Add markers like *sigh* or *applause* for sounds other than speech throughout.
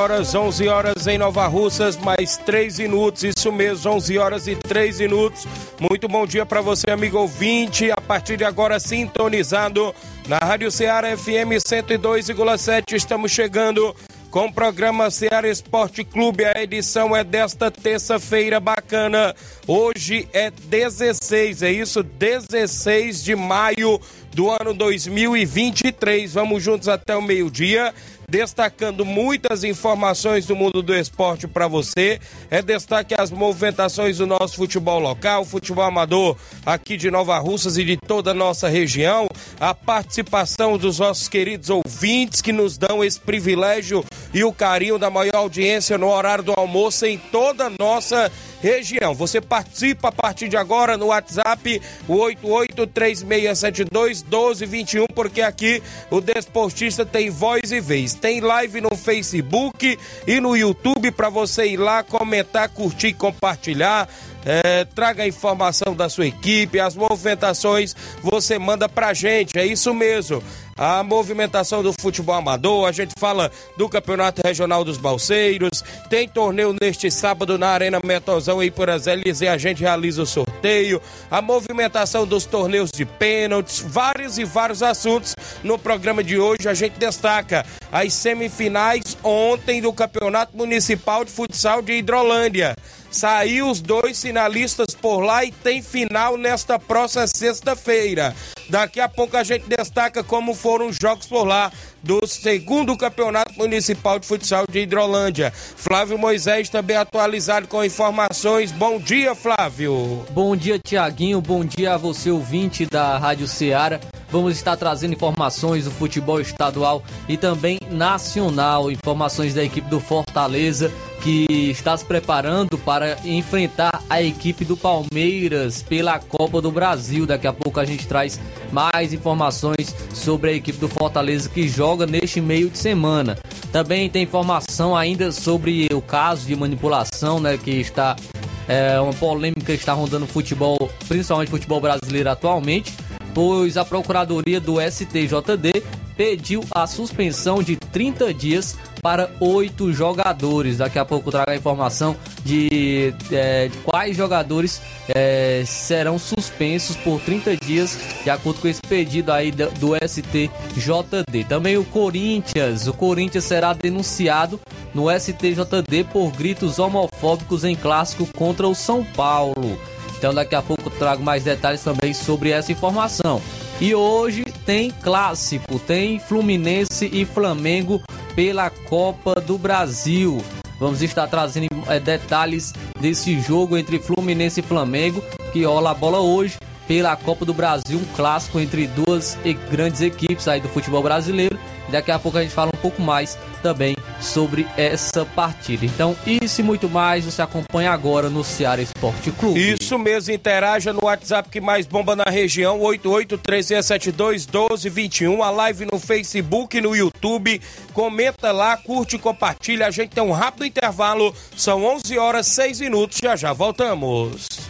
Horas, 11 horas em Nova Russas, mais 3 minutos, isso mesmo, 11 horas e 3 minutos. Muito bom dia para você, amigo ouvinte, a partir de agora sintonizado na Rádio Ceará FM 102,7, estamos chegando com o programa Ceará Esporte Clube. A edição é desta terça-feira bacana. Hoje é 16, é isso? 16 de maio do ano 2023. Vamos juntos até o meio-dia destacando muitas informações do mundo do esporte para você. É destaque as movimentações do nosso futebol local, futebol amador aqui de Nova Russas e de toda a nossa região. A participação dos nossos queridos ouvintes que nos dão esse privilégio e o carinho da maior audiência no horário do almoço em toda a nossa região região. Você participa a partir de agora no WhatsApp 8836721221, porque aqui o Desportista tem voz e vez. Tem live no Facebook e no YouTube para você ir lá comentar, curtir, compartilhar. É, traga a informação da sua equipe, as movimentações você manda pra gente, é isso mesmo a movimentação do futebol amador, a gente fala do Campeonato Regional dos Balseiros, tem torneio neste sábado na Arena Metozão aí por Azelis e a gente realiza o sorteio, a movimentação dos torneios de pênaltis, vários e vários assuntos. No programa de hoje a gente destaca as semifinais ontem do Campeonato Municipal de Futsal de Hidrolândia. Saiu os dois finalistas por lá e tem final nesta próxima sexta-feira. Daqui a pouco a gente destaca como foram os jogos por lá do segundo Campeonato Municipal de Futsal de Hidrolândia. Flávio Moisés também atualizado com informações. Bom dia, Flávio. Bom dia, Tiaguinho. Bom dia a você, ouvinte da Rádio Ceará. Vamos estar trazendo informações do futebol estadual e também nacional. Informações da equipe do Fortaleza que está se preparando para enfrentar a equipe do Palmeiras pela Copa do Brasil. Daqui a pouco a gente traz mais informações sobre a equipe do Fortaleza que joga neste meio de semana. Também tem informação ainda sobre o caso de manipulação, né, que está é uma polêmica que está rondando o futebol, principalmente futebol brasileiro atualmente, pois a Procuradoria do STJD pediu a suspensão de 30 dias para oito jogadores. Daqui a pouco trago a informação de, é, de quais jogadores é, serão suspensos por 30 dias, de acordo com esse pedido aí do, do STJD. Também o Corinthians, o Corinthians será denunciado no STJD por gritos homofóbicos em clássico contra o São Paulo. Então daqui a pouco trago mais detalhes também sobre essa informação. E hoje tem clássico, tem Fluminense e Flamengo pela Copa do Brasil. Vamos estar trazendo é, detalhes desse jogo entre Fluminense e Flamengo, que rola a bola hoje pela Copa do Brasil, um clássico entre duas grandes equipes aí do futebol brasileiro. Daqui a pouco a gente fala um pouco mais também sobre essa partida. Então, isso e muito mais você acompanha agora no Ceará Esporte Clube. Isso mesmo, interaja no WhatsApp que mais bomba na região, 8836721221, a live no Facebook no YouTube. Comenta lá, curte e compartilha. A gente tem um rápido intervalo, são 11 horas 6 minutos, já já voltamos.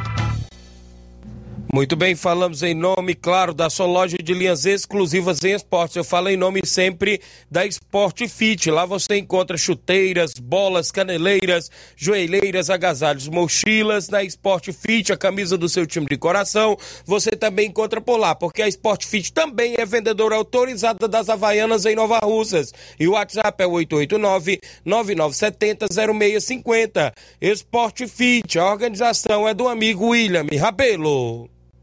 Muito bem, falamos em nome, claro, da sua loja de linhas exclusivas em esportes. Eu falo em nome sempre da Sport Fit. Lá você encontra chuteiras, bolas, caneleiras, joelheiras, agasalhos, mochilas. Na Sport Fit, a camisa do seu time de coração, você também encontra por lá, porque a Sport Fit também é vendedora autorizada das Havaianas em Nova Russas. E o WhatsApp é 889-9970-0650. Sport Fit, a organização é do amigo William Rabelo.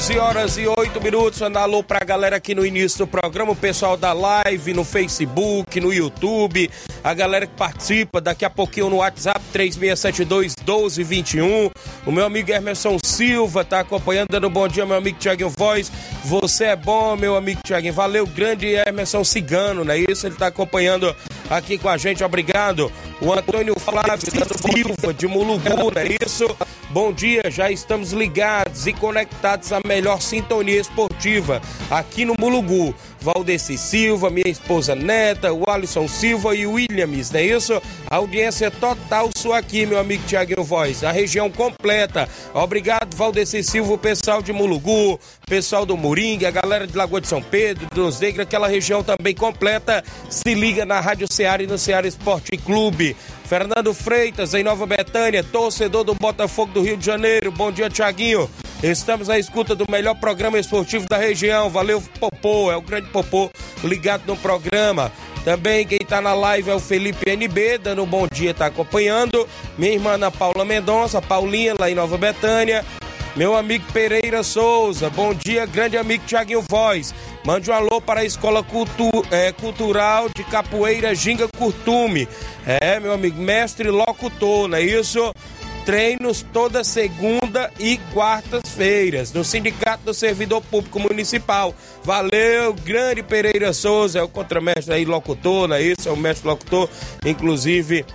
11 horas e 8 minutos. Manda alô pra galera aqui no início do programa, o pessoal da live, no Facebook, no YouTube, a galera que participa, daqui a pouquinho no WhatsApp 3672 1221. O meu amigo Emerson Silva tá acompanhando, dando bom dia, meu amigo Tiaguinho Voz. Você é bom, meu amigo Tiaguinho. Valeu, grande Emerson Cigano, não é isso? Ele tá acompanhando aqui com a gente, obrigado. O Antônio Flávio Silva de Mulugu, não é isso? Bom dia, já estamos ligados e conectados à melhor sintonia esportiva aqui no Mulugu. Valdeci Silva, minha esposa Neta, o Alisson Silva e o Williams, não é isso? A audiência total sua aqui, meu amigo Tiaguinho Voz, a região completa. Obrigado, Valdeci Silva, o pessoal de Mulugu, pessoal do Moringa, a galera de Lagoa de São Pedro, dos Negros, aquela região também completa. Se liga na Rádio Ceará e no Ceará Esporte Clube. Fernando Freitas, em Nova Betânia, torcedor do Botafogo do Rio de Janeiro. Bom dia, Tiaguinho. Estamos à escuta do melhor programa esportivo da região. Valeu, Popô, é o grande Popô ligado no programa. Também quem tá na live é o Felipe NB, dando um bom dia, tá acompanhando. Minha irmã Ana Paula Mendonça, Paulinha, lá em Nova Betânia. Meu amigo Pereira Souza, bom dia, grande amigo Tiaguinho Voz. Mande um alô para a Escola Cultu é, Cultural de Capoeira Ginga Curtume. É, meu amigo, mestre locutor, não é isso? Treinos toda segunda e quartas-feiras no Sindicato do Servidor Público Municipal. Valeu, grande Pereira Souza, é o contramestre aí, locutor, não é isso? É o mestre locutor, inclusive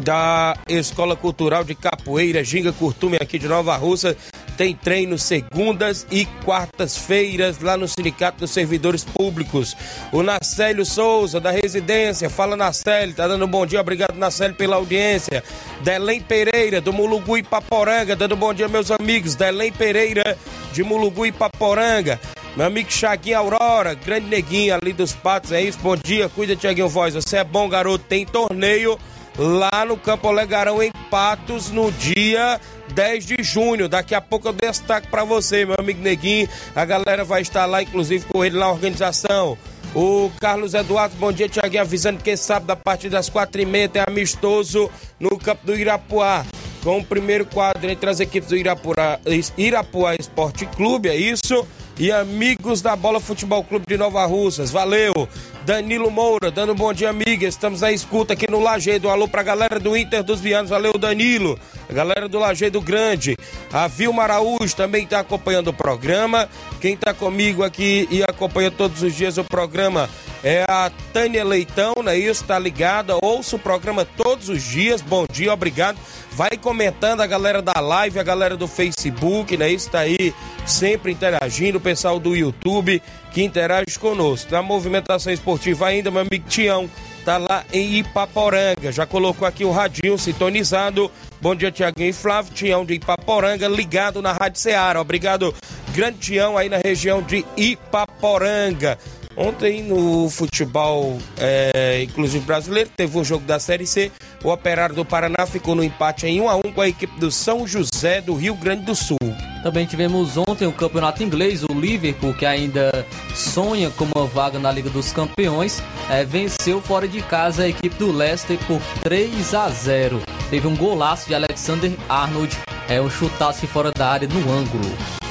da Escola Cultural de Capoeira Ginga Curtume aqui de Nova Russa. Tem treino segundas e quartas-feiras lá no Sindicato dos Servidores Públicos. O Nacélio Souza, da Residência, fala Nacélio, tá dando um bom dia, obrigado Nacélio pela audiência. Delém Pereira, do Mulugu e Paporanga, dando um bom dia, meus amigos. Delém Pereira, de Mulugu e Paporanga. Meu amigo Chaguinho Aurora, grande neguinho ali dos patos, é isso? Bom dia, cuida, Tiaguinho Voz. Você é bom, garoto. Tem torneio lá no Campo Olegarão, em Patos, no dia 10 de junho. Daqui a pouco eu destaco para você, meu amigo Neguinho. A galera vai estar lá, inclusive, com ele na organização. O Carlos Eduardo, bom dia, Tiaguinho, avisando que sábado, a partir das quatro e meia, tem amistoso no campo do Irapuá. Com o primeiro quadro entre as equipes do Irapuá, Irapuá Esporte Clube, é isso? E amigos da Bola Futebol Clube de Nova Russas, valeu! Danilo Moura, dando um bom dia, amiga. Estamos à escuta aqui no Lajeado. Alô pra galera do Inter dos Vianos. Valeu, Danilo. A galera do Lajeado Grande. A Vilma Araújo também está acompanhando o programa. Quem está comigo aqui e acompanha todos os dias o programa é a Tânia Leitão, não é isso? Tá ligada? Ouça o programa todos os dias. Bom dia, obrigado. Vai comentando a galera da live, a galera do Facebook, né? Isso tá aí sempre interagindo, o pessoal do YouTube que interage conosco. Na movimentação esportiva ainda, meu amigo Tião, tá lá em Ipaporanga. Já colocou aqui o radinho sintonizado. Bom dia, Tiaguinho e Flávio. Tião de Ipaporanga, ligado na Rádio Ceará. Obrigado, grande Tião aí na região de Ipaporanga. Ontem no futebol, é, inclusive brasileiro, teve um jogo da Série C. O Operário do Paraná ficou no empate em 1 a 1 com a equipe do São José do Rio Grande do Sul. Também tivemos ontem o campeonato inglês, o Liverpool, que ainda sonha com uma vaga na Liga dos Campeões, é, venceu fora de casa a equipe do Leicester por 3 a 0. Teve um golaço de Alexander Arnold, é um chutaço fora da área no ângulo.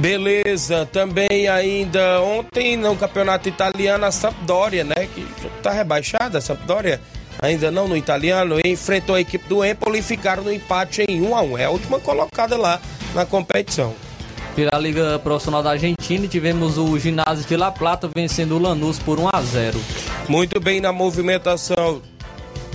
Beleza, também ainda ontem no campeonato italiano a Sampdoria, né, que tá rebaixada, a Sampdoria ainda não no italiano, enfrentou a equipe do Empoli e ficaram no empate em 1 a 1. É a última colocada lá na competição. Pela Liga Profissional da Argentina, tivemos o Ginásio de La Plata vencendo o Lanús por 1 a 0. Muito bem na movimentação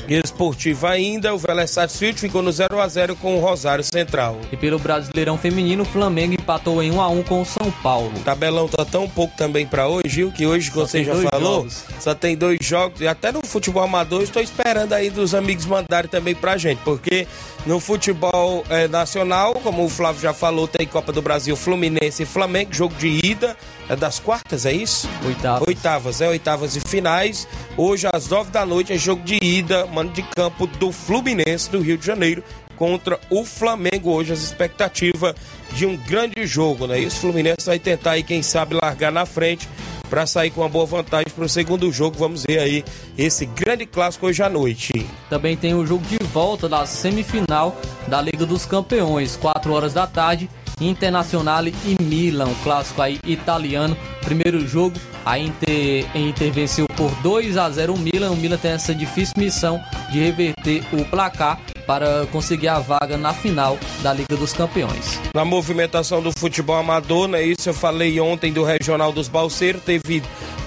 esportiva ainda, o Vélez Sarsfield ficou no 0 a 0 com o Rosário Central. E pelo Brasileirão Feminino, o Flamengo empatou em 1 a 1 com o São Paulo. O tabelão tá tão pouco também para hoje, Gil, que hoje, como você já falou, jogos. só tem dois jogos. E até no futebol amador, estou esperando aí dos amigos mandarem também pra gente, porque no futebol é, nacional, como o Flávio já falou, tem Copa do Brasil, Fluminense e Flamengo, jogo de ida. É das quartas, é isso? Oitavas. Oitavas, é oitavas e finais. Hoje, às nove da noite, é jogo de ida, mano de campo do Fluminense do Rio de Janeiro contra o Flamengo. Hoje, as expectativas de um grande jogo, né? Isso, o Fluminense vai tentar aí, quem sabe, largar na frente para sair com uma boa vantagem para o segundo jogo. Vamos ver aí esse grande clássico hoje à noite. Também tem o jogo de volta da semifinal da Liga dos Campeões, 4 horas da tarde. Internacional e Milan, um clássico aí italiano. Primeiro jogo, a Inter, Inter venceu por 2 a 0 o Milan. O Milan tem essa difícil missão de reverter o placar para conseguir a vaga na final da Liga dos Campeões. Na movimentação do futebol amador, né? Isso eu falei ontem do Regional dos Balseiros, teve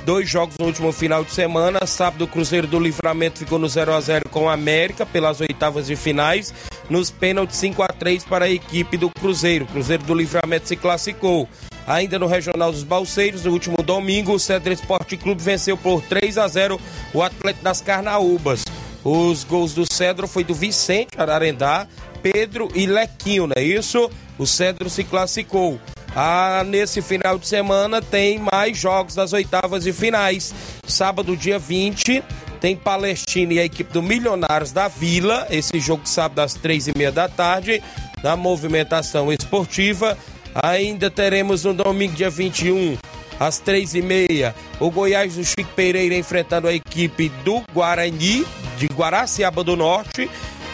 dois jogos no último final de semana. Sábado, o Cruzeiro do Livramento ficou no 0 a 0 com o América pelas oitavas de finais. Nos pênaltis 5 a 3 para a equipe do Cruzeiro. Cruzeiro do Livramento se classificou. Ainda no Regional dos Balseiros, no último domingo, o Cedro Esporte Clube venceu por 3 a 0 o Atlético das Carnaúbas. Os gols do Cedro foi do Vicente Ararendá, Pedro e Lequinho, não é isso? O Cedro se classificou. Ah, nesse final de semana tem mais jogos das oitavas e finais. Sábado, dia 20, tem Palestina e a equipe do Milionários da Vila. Esse jogo sábado às três e meia da tarde, na movimentação esportiva. Ainda teremos no domingo, dia 21, às três e meia, o Goiás do Chico Pereira enfrentando a equipe do Guarani, de Guaraciaba do Norte.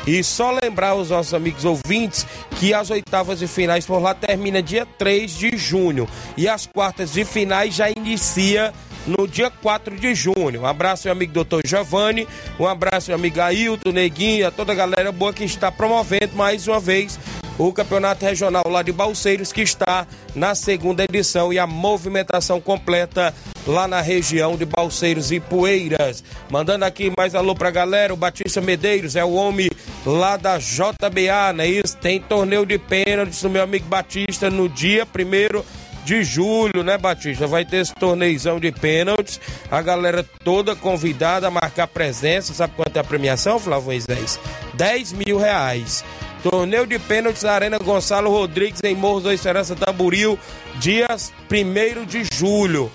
E só lembrar os nossos amigos ouvintes que as oitavas de finais por lá termina dia 3 de junho. E as quartas de finais já inicia no dia 4 de junho. Um abraço, meu amigo doutor Giovanni. Um abraço, meu amigo Ailton, Neguinho, a toda a galera boa que está promovendo mais uma vez o Campeonato Regional lá de Balseiros, que está na segunda edição e a movimentação completa lá na região de Balseiros e Poeiras. Mandando aqui mais alô pra galera, o Batista Medeiros é o homem lá da JBA, né? Isso, tem torneio de pênaltis do meu amigo Batista no dia primeiro de julho, né, Batista? Vai ter esse torneizão de pênaltis. A galera toda convidada a marcar presença. Sabe quanto é a premiação, Flávio Moisés? 10 mil reais. Torneio de pênaltis Arena Gonçalo Rodrigues em Morros da Esperança Tamburil, dias 1 de julho,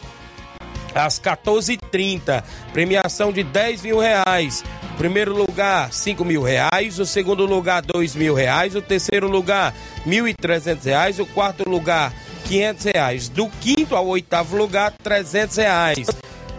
às 14h30. Premiação de 10 mil reais. Primeiro lugar, 5 mil reais. O segundo lugar, 2 mil reais. O terceiro lugar, 1.300 reais. O quarto lugar, 500 reais. Do quinto ao oitavo lugar, 300 reais.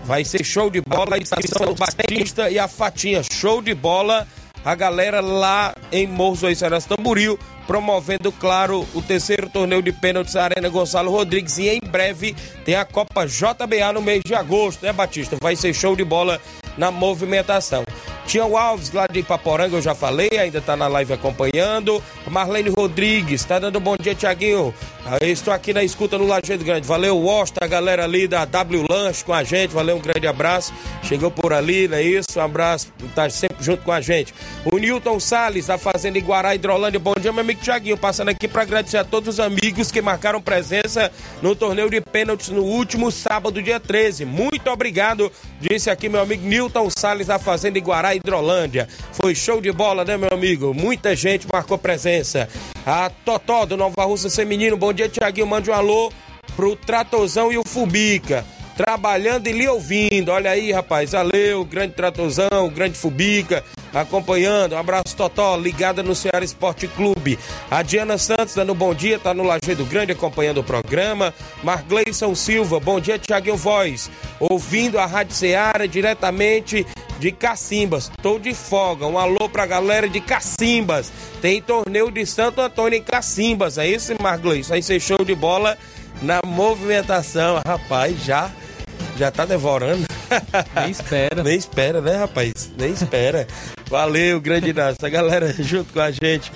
Vai ser show de bola, a estação do Batista e a Fatinha. Show de bola a galera lá em Morros do Seras Tamburil, promovendo, claro, o terceiro torneio de pênaltis Arena Gonçalo Rodrigues. E em breve tem a Copa JBA no mês de agosto, né, Batista? Vai ser show de bola na movimentação. Tião Alves, lá de Ipaporanga, eu já falei, ainda tá na live acompanhando. Marlene Rodrigues, tá dando bom dia, Tiaguinho. Estou aqui na escuta no Lajeado Grande. Valeu, Wasta, a galera ali da W Lanche com a gente. Valeu, um grande abraço. Chegou por ali, não é isso? Um abraço, tá sempre junto com a gente. O Newton Salles, da Fazenda Iguará, Hidrolândia. Bom dia, meu amigo Tiaguinho. Passando aqui para agradecer a todos os amigos que marcaram presença no torneio de pênaltis no último sábado, dia 13. Muito obrigado, disse aqui meu amigo Newton Salles, da Fazenda Iguará, Hidrolândia. Foi show de bola, né, meu amigo? Muita gente marcou presença. A Totó do Nova Russa Feminino, bom dia, Tiaguinho. Mande um alô pro Tratozão e o Fubica. trabalhando e lhe ouvindo. Olha aí, rapaz, valeu, grande Tratozão, grande Fubica, acompanhando. Um abraço, Totó, ligada no Ceará Esporte Clube. A Diana Santos dando bom dia, tá no Lajeado Grande acompanhando o programa. Margleison Silva, bom dia, Tiaguinho Voz. Ouvindo a Rádio Ceará diretamente de Cacimbas. Tô de folga. Um alô pra galera de Cacimbas. Tem torneio de Santo Antônio em Cacimbas. É esse, Margleison? Aí você show de bola na movimentação. Rapaz, já já tá devorando. Nem espera. *laughs* Nem espera, né, rapaz? Nem espera. Valeu, grande Inácio. A galera *laughs* junto com a gente.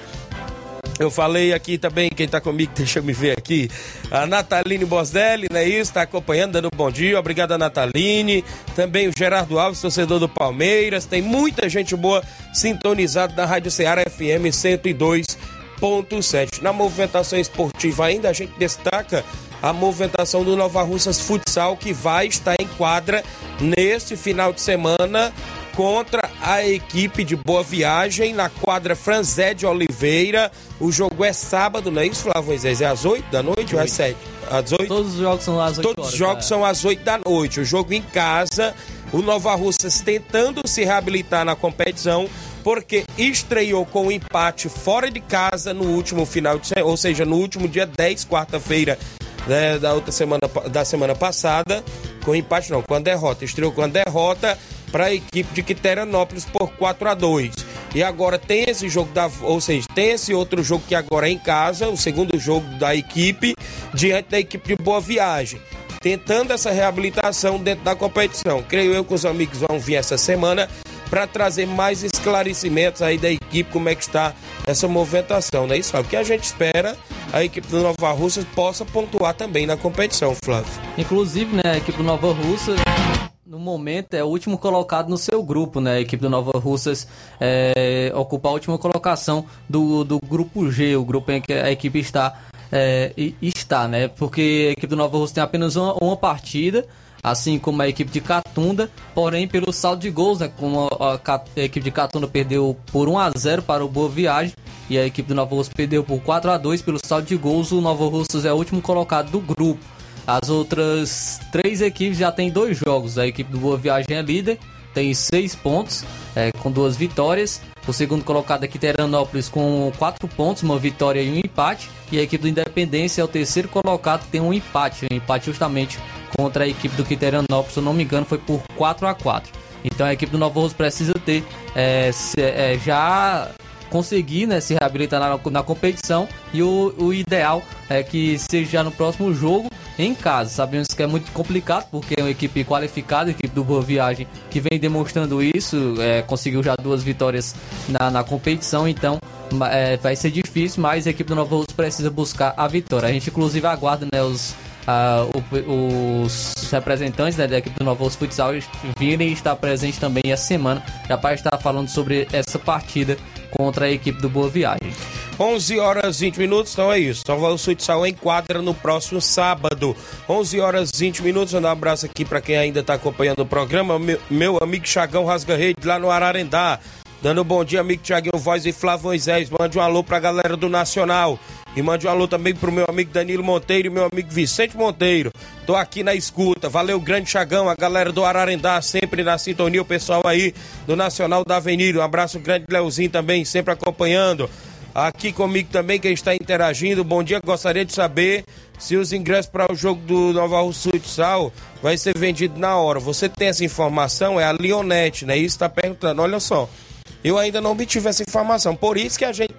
Eu falei aqui também, quem tá comigo, *laughs* deixa eu me ver aqui. A Nataline Bosdelli, né? Isso, tá acompanhando, dando bom dia. Obrigado, Nataline. Também o Gerardo Alves, torcedor do Palmeiras. Tem muita gente boa sintonizada na Rádio Ceará FM 102.7. Na movimentação esportiva ainda, a gente destaca a movimentação do Nova Russas Futsal, que vai estar em quadra neste final de semana contra a equipe de Boa Viagem na quadra Franzé de Oliveira. O jogo é sábado, não é isso, Flávio Moisés? É às 8 da noite ou às 7? Às 8? Todos os jogos são às 8 Todos horas, os jogos cara. são às 8 da noite. O jogo em casa, o Nova Russas tentando se reabilitar na competição, porque estreou com um empate fora de casa no último final de semana, ou seja, no último dia 10, quarta-feira né, da outra semana da semana passada, com empate não, com a derrota. Estreou com a derrota para a equipe de Quiterianópolis por 4 a 2. E agora tem esse jogo da, ou seja, tem esse outro jogo que agora é em casa, o segundo jogo da equipe diante da equipe de Boa Viagem. Tentando essa reabilitação dentro da competição. Creio eu que os amigos vão vir essa semana para trazer mais esclarecimentos aí da equipe, como é que está essa movimentação, não é isso? O que a gente espera, a equipe do Nova Russa possa pontuar também na competição, Flávio. Inclusive, né, a equipe do Nova Russa, no momento, é o último colocado no seu grupo, né? A equipe do Nova Russas é, ocupa a última colocação do, do grupo G, o grupo em que a equipe está, é, está, né? Porque a equipe do Nova Russa tem apenas uma, uma partida, assim como a equipe de Catunda, porém pelo saldo de gols, né? Como a, a a equipe de Catunda perdeu por 1 a 0 para o Boa Viagem e a equipe do Nova Russa perdeu por 4 a 2 pelo saldo de gols, o Nova Russas é o último colocado do grupo. As outras três equipes já têm dois jogos. A equipe do Boa Viagem é líder, tem seis pontos, é, com duas vitórias. O segundo colocado aqui, Teranópolis, com quatro pontos, uma vitória e um empate. E a equipe do Independência é o terceiro colocado, tem um empate. Um empate justamente contra a equipe do Quiteranópolis, se eu não me engano, foi por 4 a 4 Então a equipe do Novo Rosto precisa ter é, se- é, já conseguir né, se reabilitar na, na competição e o, o ideal é que seja no próximo jogo em casa. Sabemos que é muito complicado porque é uma equipe qualificada, a equipe do Boa Viagem que vem demonstrando isso, é, conseguiu já duas vitórias na, na competição, então é, vai ser difícil, mas a equipe do Novo Rosto precisa buscar a vitória. A gente inclusive aguarda né, os o- os representantes né, da equipe do Novo Futsal virem estar presentes também essa semana, já para estar falando sobre essa partida contra a equipe do Boa Viagem. 11 horas 20 minutos, então é isso. Russa Futsal enquadra no próximo sábado. 11 horas 20 minutos. Mandar um abraço aqui para quem ainda está acompanhando o programa. Meu, meu amigo Chagão Rasga Rede lá no Ararendá. Dando bom dia, amigo Tiaguinho Voz e Flávio Moisés. Mande um alô pra galera do Nacional. E mande um alô também pro meu amigo Danilo Monteiro e meu amigo Vicente Monteiro. Tô aqui na escuta. Valeu, grande Chagão, a galera do Ararendá, sempre na sintonia, o pessoal aí do Nacional da Avenida. Um abraço grande, Leozinho também, sempre acompanhando. Aqui comigo também, quem está interagindo. Bom dia, gostaria de saber se os ingressos para o jogo do Nova Russa Futsal vai ser vendido na hora. Você tem essa informação? É a Leonete, né? Isso está perguntando. Olha só, eu ainda não obtive essa informação. Por isso que a gente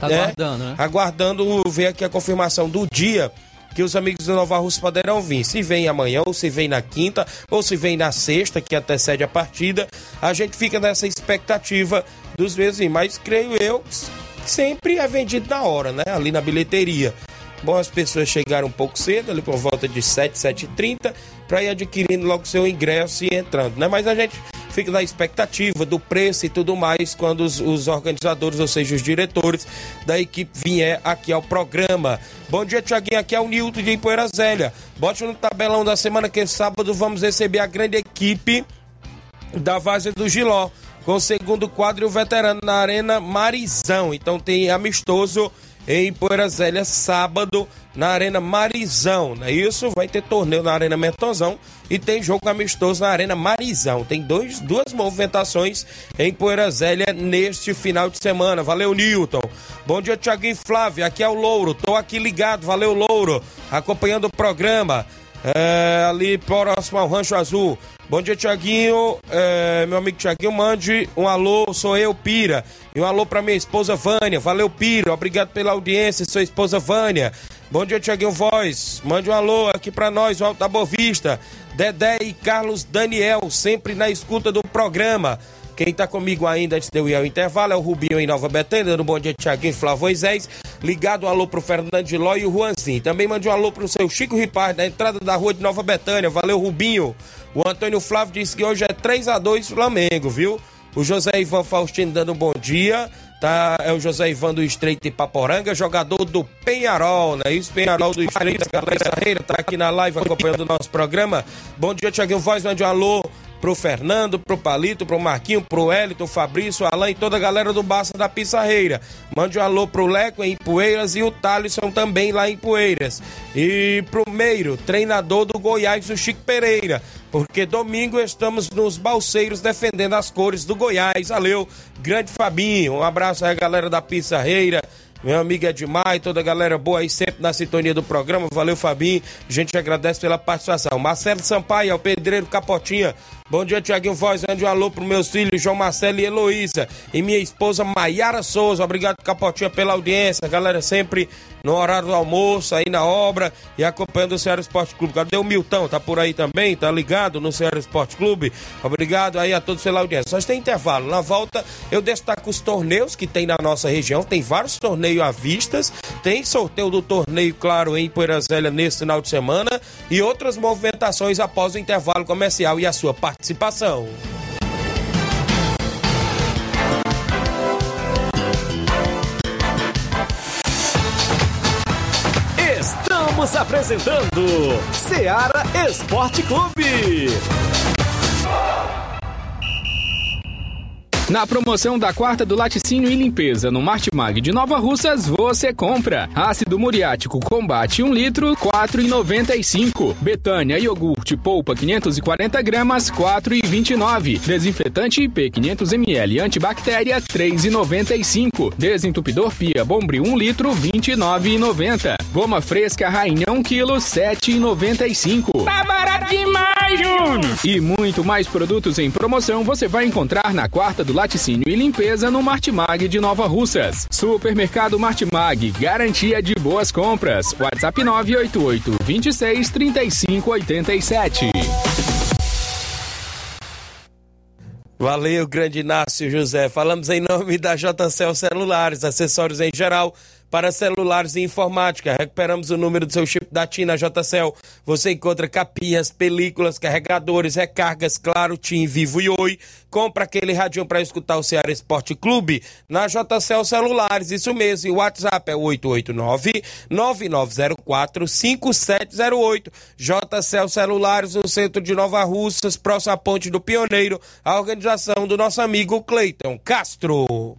tá, Tá aguardando, né? Aguardando ver aqui a confirmação do dia que os amigos do Nova Russa poderão vir. Se vem amanhã, ou se vem na quinta, ou se vem na sexta, que antecede a partida. A gente fica nessa expectativa dos meses. Mas creio eu que sempre é vendido na hora, né? Ali na bilheteria. Bom, as pessoas chegaram um pouco cedo, ali por volta de 7, 7h30, para ir adquirindo logo seu ingresso e entrando, né? Mas a gente fica na expectativa do preço e tudo mais quando os, os organizadores, ou seja, os diretores da equipe vier aqui ao programa. Bom dia, Tiaguinho. Aqui é o Nilton de Poeira Zélia. Bote no tabelão da semana que sábado vamos receber a grande equipe da Várzea do Giló, com o segundo quadro e o veterano na Arena Marizão. Então tem amistoso em Poeira Zélia, sábado, na Arena Marizão, não é isso? Vai ter torneio na Arena Mentozão e tem jogo amistoso na Arena Marizão. Tem dois, duas movimentações em Poeira Zélia neste final de semana. Valeu, Newton. Bom dia, Tiaguinho Flávio. Aqui é o Louro. Tô aqui ligado. Valeu, Louro. Acompanhando o programa. É, ali próximo ao Rancho Azul. Bom dia, Tiaguinho. É, meu amigo Tiaguinho, mande um alô, sou eu, Pira. E um alô pra minha esposa Vânia. Valeu, Pira. Obrigado pela audiência, sua esposa Vânia. Bom dia, Tiaguinho Voz. Mande um alô aqui pra nós, o Alto da Bovista. Dedé e Carlos Daniel, sempre na escuta do programa. Quem tá comigo ainda antes de eu ir ao intervalo é o Rubinho em Nova Betânia, dando bom dia Tiaguinho Flávio Moisés. Ligado um alô pro Fernando de Ló e o Juanzinho. Também mande um alô pro seu Chico Ripaz, na entrada da rua de Nova Betânia. Valeu, Rubinho. O Antônio Flávio disse que hoje é 3 a 2 Flamengo, viu? O José Ivan Faustino dando bom dia. Tá, é o José Ivan do Estreito de Paporanga, jogador do Penharol, né? Isso, Penharol do Estreito, galera Carreira, tá aqui na live acompanhando o nosso programa. Bom dia, Tiaguinho Voz, mande um alô pro Fernando, pro Palito, pro Marquinho, pro Hélito, Fabrício, Alain e toda a galera do Baça da Pissarreira. Mande um alô pro Leco em Poeiras e o Thalisson também lá em Poeiras. E pro Meiro, treinador do Goiás, o Chico Pereira. Porque domingo estamos nos Balseiros defendendo as cores do Goiás. Valeu, grande Fabinho. Um abraço aí, galera da Pissarreira meu amigo Edmar e toda a galera boa aí sempre na sintonia do programa. Valeu, Fabinho. A gente agradece pela participação. Marcelo Sampaio, é o pedreiro Capotinha. Bom dia, Tiaguinho Voz. Mande um alô para meus filhos, João Marcelo e Heloísa. E minha esposa, Maiara Souza. Obrigado, Capotinha, pela audiência. Galera, sempre no horário do almoço, aí na obra e acompanhando o Ceará Esporte Clube. Cadê o Milton? Tá por aí também? Tá ligado no Ceará Esporte Clube? Obrigado aí a todos pela audiência. Só tem intervalo. Na volta, eu destaco os torneios que tem na nossa região. Tem vários torneios à vistas. Tem sorteio do torneio, claro, em Poeira Zélia nesse final de semana. E outras movimentações após o intervalo comercial e a sua participação participação. Estamos apresentando Seara Esporte Clube. Na promoção da quarta do laticínio e limpeza no Martimag de Nova Russas, você compra ácido muriático combate 1 litro, 4,95. Betânia iogurte polpa 540 gramas, 4,29. Desinfetante IP 500 ml antibactéria, 3,95. Desentupidor pia bombril 1 litro, 29,90. Goma fresca rainha 1 kg, 7,95. Tá barato demais, Júnior! E muito mais produtos em promoção você vai encontrar na quarta do laticínio e limpeza no Martimag de Nova Russas. Supermercado Martimag, garantia de boas compras. WhatsApp 988 26 35 87. Valeu, grande Inácio José. Falamos em nome da JCL Celulares, acessórios em geral para celulares e informática. Recuperamos o número do seu chip da TIM JCL. Você encontra capinhas, películas, carregadores, recargas, claro, TIM, Vivo e Oi. Compra aquele radinho para escutar o Ceará Esporte Clube na JCL Celulares. Isso mesmo. E o WhatsApp é 889-9904-5708. JCL Celulares, no centro de Nova Russas, próximo à Ponte do Pioneiro. A organização do nosso amigo Cleiton Castro.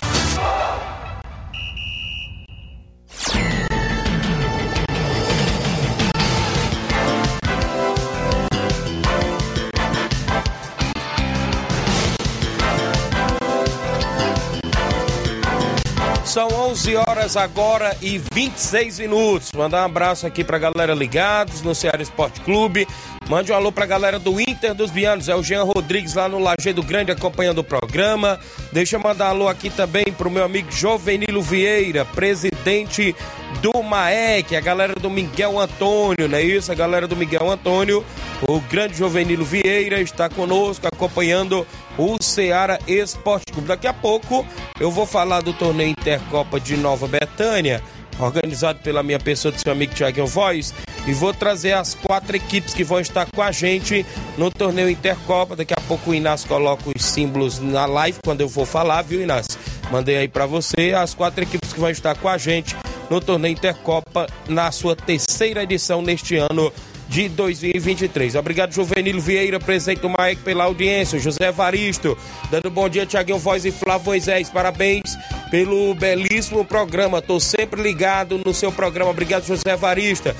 São 11 horas agora e 26 minutos. Mandar um abraço aqui pra galera ligados no Ceará Esporte Clube. Mande um alô pra galera do Inter dos Bianos. É o Jean Rodrigues lá no Lajeado Grande acompanhando o programa. Deixa eu mandar um alô aqui também pro meu amigo Jovenilo Vieira, presidente do MAEC, a galera do Miguel Antônio, não é isso? A galera do Miguel Antônio, o grande Jovenilo Vieira está conosco acompanhando o Ceará Esporte Clube. Daqui a pouco eu vou falar do torneio Intercopa de Nova Betânia, organizado pela minha pessoa, do seu amigo Thiago Voz, e vou trazer as quatro equipes que vão estar com a gente no torneio Intercopa. Daqui a pouco o Inácio coloca os símbolos na live quando eu for falar, viu, Inácio? Mandei aí para você as quatro equipes que vão estar com a gente no torneio Intercopa na sua terceira edição neste ano de 2023. Obrigado, Juvenilo Vieira, presidente do MAEC, pela audiência. José Varisto, dando bom dia, Tiaguinho Voz e Flávio Moisés. Parabéns pelo belíssimo programa. Tô sempre ligado no seu programa. Obrigado, José Varista.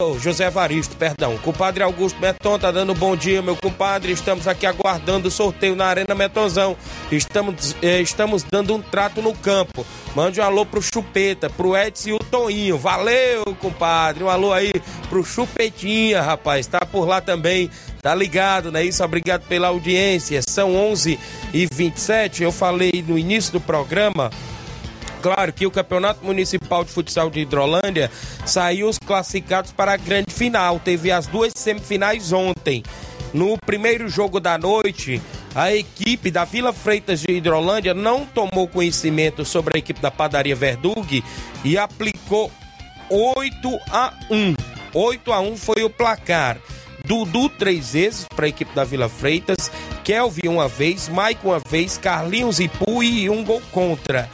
Oh, José Varisto, perdão. Compadre Augusto Meton tá dando bom dia, meu compadre. Estamos aqui aguardando o sorteio na Arena Metonzão. Estamos, eh, estamos dando um trato no campo. Mande um alô pro Chupeta, pro Edson e o Toinho. Valeu, compadre. Um alô aí pro Chupetinha, rapaz. Tá por lá também. Tá ligado, né? Isso, obrigado pela audiência. São 11 e 27 Eu falei no início do programa claro que o Campeonato Municipal de Futsal de Hidrolândia saiu os classificados para a grande final. Teve as duas semifinais ontem. No primeiro jogo da noite, a equipe da Vila Freitas de Hidrolândia não tomou conhecimento sobre a equipe da Padaria Verdug e aplicou 8 a 1. 8 a 1 foi o placar. Dudu três vezes para a equipe da Vila Freitas, Kelvin uma vez, Maicon uma vez, Carlinhos e e um gol contra.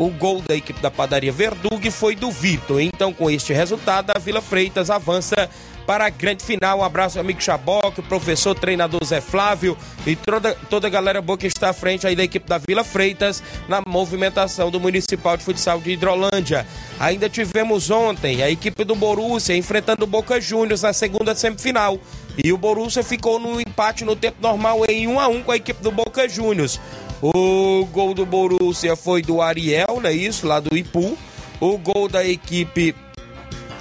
O gol da equipe da Padaria Verdug foi do Vitor. Então, com este resultado, a Vila Freitas avança para a grande final. Um abraço, amigo Chaboc, professor, treinador Zé Flávio e toda, toda a galera boa que está à frente aí da equipe da Vila Freitas na movimentação do Municipal de Futsal de Hidrolândia. Ainda tivemos ontem a equipe do Borussia enfrentando o Boca Juniors na segunda semifinal. E o Borussia ficou no empate no tempo normal em 1 a 1 com a equipe do Boca Juniors. O gol do Borussia foi do Ariel, né? Isso, lá do Ipu. O gol da equipe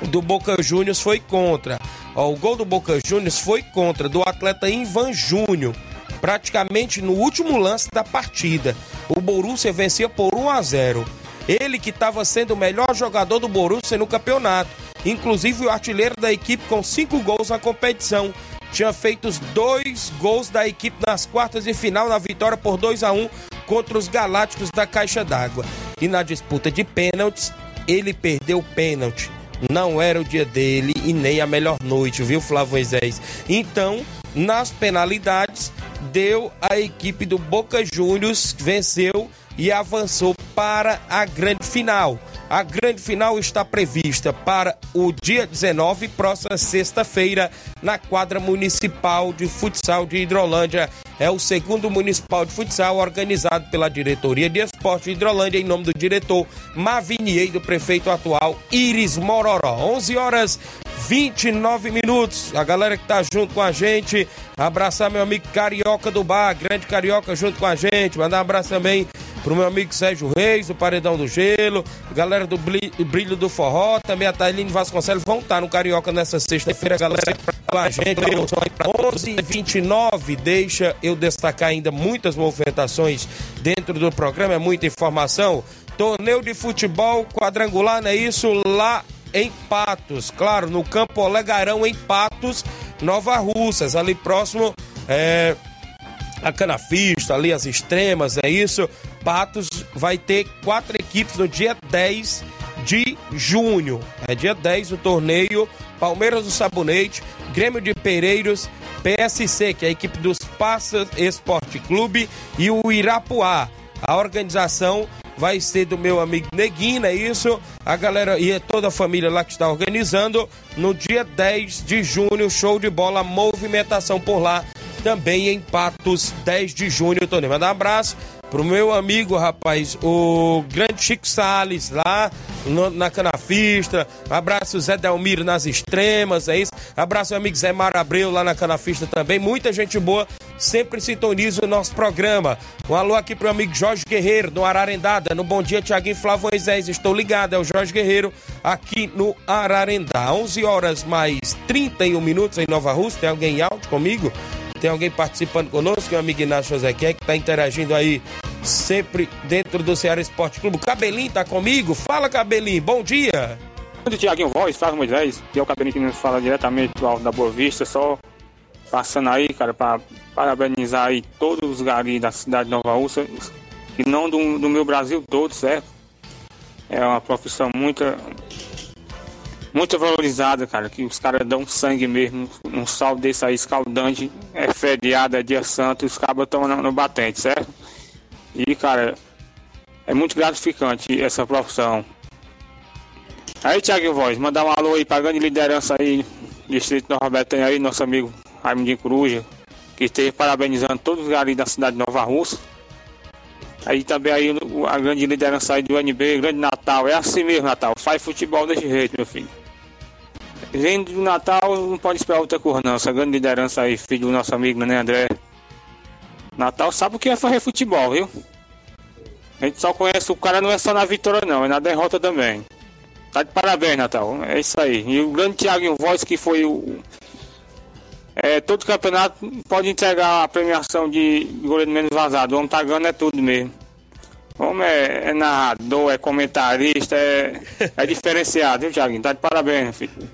do Boca Juniors foi contra. Ó, o gol do Boca Juniors foi contra do atleta Ivan Júnior, praticamente no último lance da partida. O Borussia vencia por 1 a 0. Ele que estava sendo o melhor jogador do Borussia no campeonato, inclusive o artilheiro da equipe com cinco gols na competição tinha feito os dois gols da equipe nas quartas de final na vitória por 2 a 1 contra os Galácticos da Caixa d'Água. E na disputa de pênaltis, ele perdeu o pênalti. Não era o dia dele e nem a melhor noite, viu, Flávio Moisés? Então, nas penalidades, deu a equipe do Boca Juniors, venceu e avançou para a grande final. A grande final está prevista para o dia 19, próxima sexta-feira, na quadra municipal de futsal de Hidrolândia. É o segundo municipal de futsal organizado pela Diretoria de Esporte de Hidrolândia, em nome do diretor Mavinier e do prefeito atual Iris Mororó. 11 horas 29 minutos. A galera que tá junto com a gente, abraçar meu amigo Carioca do Bar, grande Carioca junto com a gente. Mandar um abraço também pro meu amigo Sérgio Reis, do Paredão do Gelo, galera do Brilho do Forró, também a Tailine Vasconcelos vão estar no Carioca nessa sexta-feira, galera com a gente. 11 29 deixa eu destacar ainda muitas movimentações dentro do programa, é muita informação. Torneio de futebol quadrangular, não é isso? Lá em Patos, claro, no Campo Olegarão em Patos, Nova Russas, ali próximo é, a Canafista, ali as extremas, é isso. Patos vai ter quatro equipes no dia 10 de junho. É dia 10 o torneio. Palmeiras do Sabonete, Grêmio de Pereiros, PSC, que é a equipe dos Passas Esporte Clube, e o Irapuá. A organização vai ser do meu amigo Neguinho, é isso? A galera e toda a família lá que está organizando no dia 10 de junho, show de bola, movimentação por lá, também em Patos, 10 de junho, Tony. Manda um abraço pro meu amigo, rapaz, o grande Chico Salles, lá no, na Canafista. Abraço Zé Delmiro nas extremas, é isso. Abraço meu amigo Zé Marabreu lá na Canafista também. Muita gente boa sempre sintoniza o nosso programa. Um alô aqui pro amigo Jorge Guerreiro, no Ararendada. No Bom Dia, Tiaguinho Flávio Moisés. Estou ligado, é o Jorge Guerreiro aqui no Ararendá. 11 horas mais 31 minutos em Nova Rússia. Tem alguém em áudio comigo? Tem alguém participando conosco, meu amigo Inácio Josequé, que está interagindo aí sempre dentro do Ceará Esporte Clube. Cabelinho tá comigo? Fala, Cabelinho, bom dia. Bom dia, Tiaguinho Voz, Flávio Moisés, que é o Cabelinho que nos fala diretamente do Alto da Boa Vista, só passando aí, cara, para parabenizar aí todos os garis da cidade de Nova Ursa, e não do, do meu Brasil todo, certo? É uma profissão muito, muito valorizada, cara, que os caras dão sangue mesmo, um sal desse aí escaldante, é feriado, é dia santo, os cabos estão no, no batente, certo? E, cara, é muito gratificante essa profissão. Aí, Thiago Voz, mandar um alô aí pra grande liderança aí Distrito Betânia aí, nosso amigo Raimundinho Coruja, que esteve parabenizando todos os garis da cidade de Nova Rússia. Aí também aí a grande liderança aí do NB, grande Natal. É assim mesmo, Natal. Faz futebol desse jeito, meu filho. Vindo do Natal, não pode esperar outra coisa, não. Essa grande liderança aí, filho do nosso amigo, né, André? Natal sabe o que é fazer futebol, viu? A gente só conhece o cara, não é só na vitória, não, é na derrota também. Tá de parabéns, Natal. É isso aí. E o grande Thiago Voz, que foi o. É, todo campeonato pode entregar a premiação de goleiro menos vazado. O homem tá ganhando é tudo mesmo. O homem é, é narrador, é comentarista, é, é diferenciado, viu, Thiaguinho? Tá de parabéns, filho.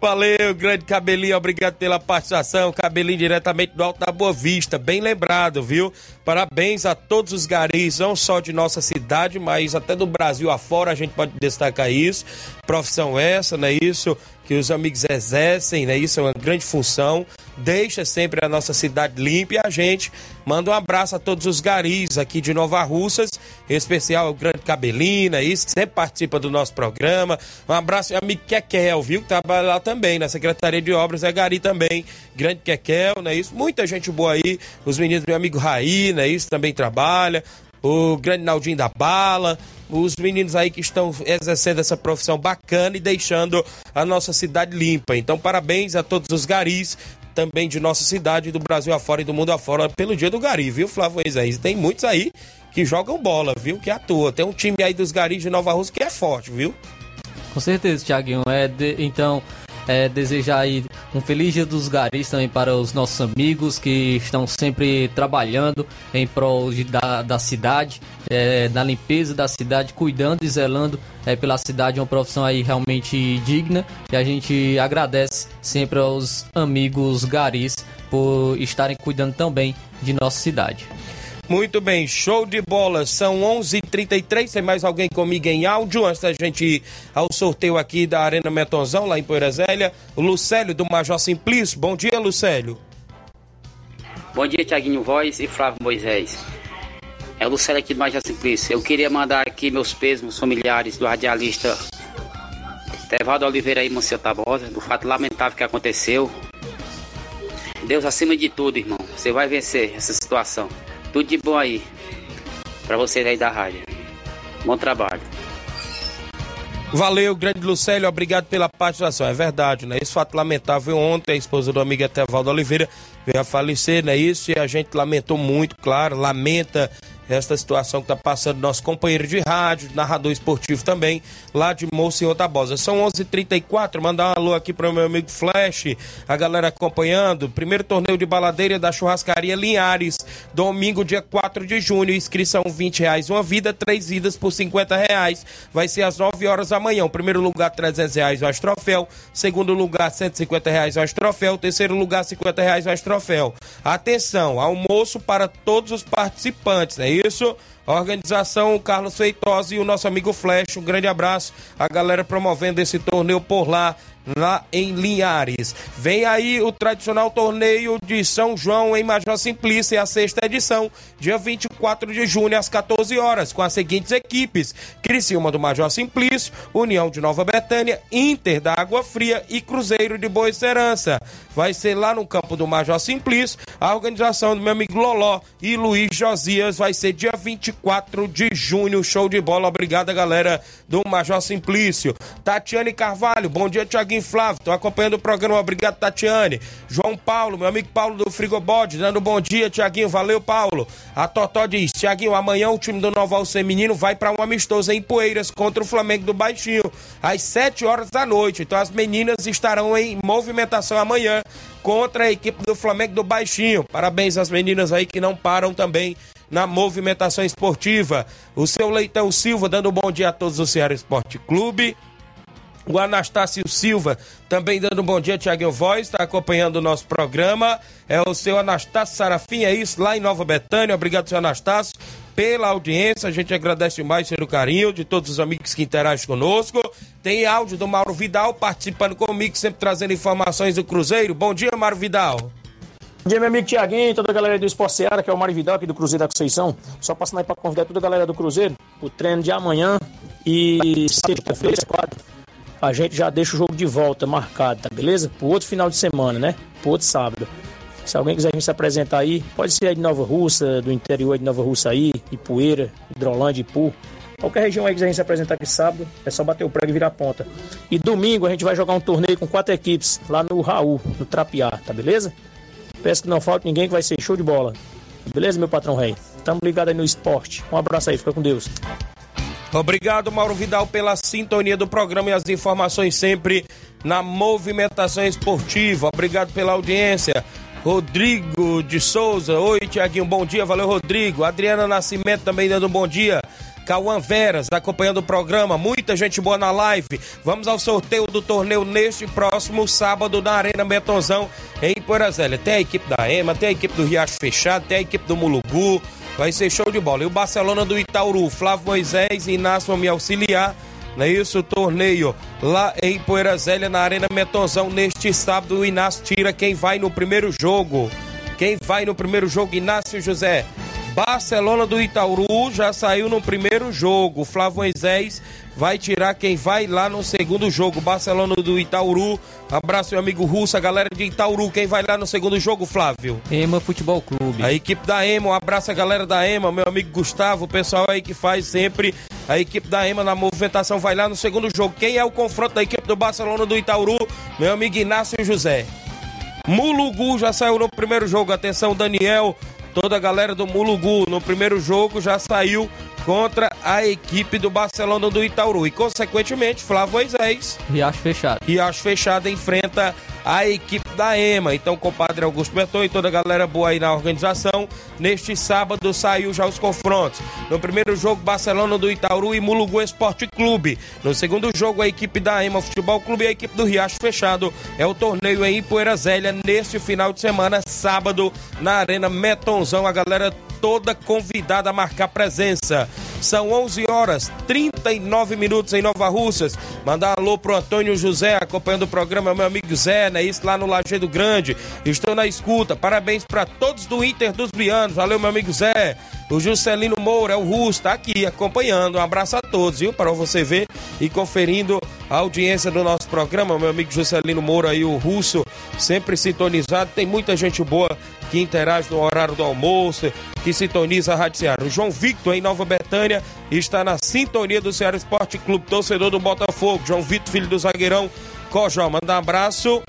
Valeu, grande Cabelinho, obrigado pela participação. Cabelinho diretamente do Alto da Boa Vista, bem lembrado, viu? Parabéns a todos os garis, não só de nossa cidade, mas até do Brasil afora, a gente pode destacar isso. Profissão essa, não é isso? Que os amigos exercem, né? Isso é uma grande função. Deixa sempre a nossa cidade limpa e a gente manda um abraço a todos os garis aqui de Nova Russas, em especial o grande Cabelina, isso, que sempre participa do nosso programa. Um abraço ao amigo Kekel, viu? Que trabalha lá também, na Secretaria de Obras, é gari também. Grande Kekel, né? Isso, muita gente boa aí. Os meninos, meu amigo Raí, né? Isso também trabalha. O grande Naldinho da Bala, os meninos aí que estão exercendo essa profissão bacana e deixando a nossa cidade limpa. Então, parabéns a todos os garis também de nossa cidade, do Brasil afora e do mundo afora, pelo dia do Gari, viu, Flávio Moisés? Tem muitos aí que jogam bola, viu? Que atua. Tem um time aí dos Garis de Nova Rússia que é forte, viu? Com certeza, Thiaguinho. É de... Então, é, desejar aí um feliz dia dos garis também para os nossos amigos que estão sempre trabalhando em prol de, da, da cidade, é, na limpeza da cidade, cuidando e zelando é, pela cidade, uma profissão aí realmente digna e a gente agradece sempre aos amigos garis por estarem cuidando também de nossa cidade. Muito bem, show de bola. São 11:33. h 33 Tem mais alguém comigo em áudio antes da gente ir ao sorteio aqui da Arena Metonzão, lá em Poeira. O Lucélio do Major Simplício. Bom dia, Lucélio. Bom dia, Tiaguinho Voz e Flávio Moisés. É o Lucélio aqui do Major Simplício. Eu queria mandar aqui meus pesos familiares do radialista Tevaldo Oliveira e Monsenhor Tabosa, do fato lamentável que aconteceu. Deus acima de tudo, irmão. Você vai vencer essa situação. Tudo de bom aí. Pra vocês aí da rádio. Bom trabalho. Valeu, grande Lucélio, obrigado pela participação. É verdade, né? Esse fato lamentável ontem, a esposa do amigo Etevaldo Oliveira veio a falecer, né? Isso, e a gente lamentou muito, claro, lamenta esta situação que está passando nosso companheiro de rádio, narrador esportivo também, lá de Monsenhor Tabosa. São 11:34 h 34 mandar um alô aqui para o meu amigo Flash, a galera acompanhando. Primeiro torneio de baladeira da churrascaria Linhares, domingo, dia 4 de junho. Inscrição 20 reais, uma vida, três vidas por 50 reais. Vai ser às 9 horas da manhã. Primeiro lugar, 300 reais mais troféu. Segundo lugar, 150 reais mais troféu. Terceiro lugar, 50 reais mais troféu. Atenção, almoço para todos os participantes, né? isso. Organização Carlos Feitosa e o nosso amigo Flash. Um grande abraço. A galera promovendo esse torneio por lá lá em Linhares. Vem aí o tradicional torneio de São João em Major Simplício, a sexta edição, dia 24 de junho, às 14 horas, com as seguintes equipes: Criciúma do Major Simplício, União de Nova Betânia, Inter da Água Fria e Cruzeiro de Boa Esperança. Vai ser lá no campo do Major Simplício. A organização do meu amigo Loló e Luiz Josias vai ser dia 24 de junho. Show de bola. Obrigado, galera do Major Simplício. Tatiane Carvalho, bom dia, Tiaguinho Flávio, estou acompanhando o programa. Obrigado, Tatiane. João Paulo, meu amigo Paulo do Frigobode, dando bom dia, Tiaguinho. Valeu, Paulo. A Totó diz: Tiaguinho, amanhã o time do Noval Feminino vai para um amistoso em Poeiras contra o Flamengo do Baixinho, às 7 horas da noite. Então as meninas estarão em movimentação amanhã contra a equipe do Flamengo do Baixinho. Parabéns às meninas aí que não param também na movimentação esportiva. O seu Leitão Silva dando um bom dia a todos do Ceará Esporte Clube. O Anastácio Silva também dando um bom dia, Tiaguinho Voz, está acompanhando o nosso programa. É o seu Anastácio Sarafim, é isso, lá em Nova Betânia. Obrigado, seu Anastácio, pela audiência. A gente agradece mais pelo carinho de todos os amigos que interagem conosco. Tem áudio do Mauro Vidal participando comigo, sempre trazendo informações do Cruzeiro. Bom dia, Mauro Vidal. Bom dia, meu amigo Tiaguinho, toda a galera do Esporte Seara, que é o Mário Vidal aqui do Cruzeiro da Conceição. Só passando aí para convidar toda a galera do Cruzeiro o treino de amanhã e sexta-feira, quatro a gente já deixa o jogo de volta marcado, tá beleza? Pro outro final de semana, né? Pro outro sábado. Se alguém quiser vir se apresentar aí, pode ser aí de Nova Russa, do interior de Nova Russa aí, Ipueira, Hidrolândia, Ipu. Qualquer região aí que quiser se apresentar aqui sábado, é só bater o prego e virar ponta. E domingo a gente vai jogar um torneio com quatro equipes lá no Raul, no Trapiá, tá beleza? Peço que não falte ninguém que vai ser show de bola. Beleza, meu patrão rei? Tamo ligado aí no esporte. Um abraço aí, fica com Deus. Obrigado, Mauro Vidal, pela sintonia do programa e as informações sempre na movimentação esportiva. Obrigado pela audiência. Rodrigo de Souza. Oi, Tiaguinho, bom dia. Valeu, Rodrigo. Adriana Nascimento também dando um bom dia. Cauã Veras acompanhando o programa, muita gente boa na live. Vamos ao sorteio do torneio neste próximo sábado na Arena Betonzão em Porazélia. Tem a equipe da EMA, tem a equipe do Riacho Fechado, tem a equipe do Mulugu. Vai ser show de bola. E o Barcelona do Itauru, Flávio Moisés e Inácio vão me auxiliar. Não é isso? O torneio lá em Poeirazélia, na Arena Metonzão, neste sábado. O Inácio tira quem vai no primeiro jogo. Quem vai no primeiro jogo? Inácio José. Barcelona do Itauru já saiu no primeiro jogo. Flávio Moisés vai tirar quem vai lá no segundo jogo. Barcelona do Itauru. Abraço, meu amigo Russo, a galera de Itauru. Quem vai lá no segundo jogo, Flávio? Ema Futebol Clube. A equipe da Ema, um abraço a galera da Ema, meu amigo Gustavo, o pessoal aí que faz sempre a equipe da Ema na movimentação vai lá no segundo jogo. Quem é o confronto da equipe do Barcelona do Itauru? Meu amigo Inácio José. Mulugu já saiu no primeiro jogo. Atenção, Daniel, toda a galera do Mulugu no primeiro jogo já saiu contra a equipe do Barcelona do Itauru. E, consequentemente, Flávio Moisés. Riacho Fechado. Riacho Fechado enfrenta a equipe da EMA. Então, compadre Augusto Beton e toda a galera boa aí na organização. Neste sábado saiu já os confrontos. No primeiro jogo, Barcelona do Itauru e Mulugu Esporte Clube. No segundo jogo, a equipe da EMA Futebol Clube e a equipe do Riacho Fechado. É o torneio em Ipoeira Zélia neste final de semana, sábado, na Arena Metonzão. A galera toda convidada a marcar presença. São 11 horas 39 minutos em Nova Russas. Mandar um alô pro Antônio José acompanhando o programa, meu amigo Zé, né? Isso lá no Lajeado Grande. Estou na escuta. Parabéns para todos do Inter dos Bianos. Valeu, meu amigo Zé. O Juscelino Moura, é o Russo, tá aqui acompanhando. Um abraço a todos, viu? Para você ver e conferindo a audiência do nosso programa, meu amigo Juscelino Moura e o Russo, sempre sintonizado. Tem muita gente boa que interage no horário do almoço, que sintoniza a Rádio Ceará. O João Victor, em Nova Betânia, está na sintonia do Ceará Esporte Clube, torcedor do Botafogo. João Victor, filho do zagueirão Cojó. Manda um abraço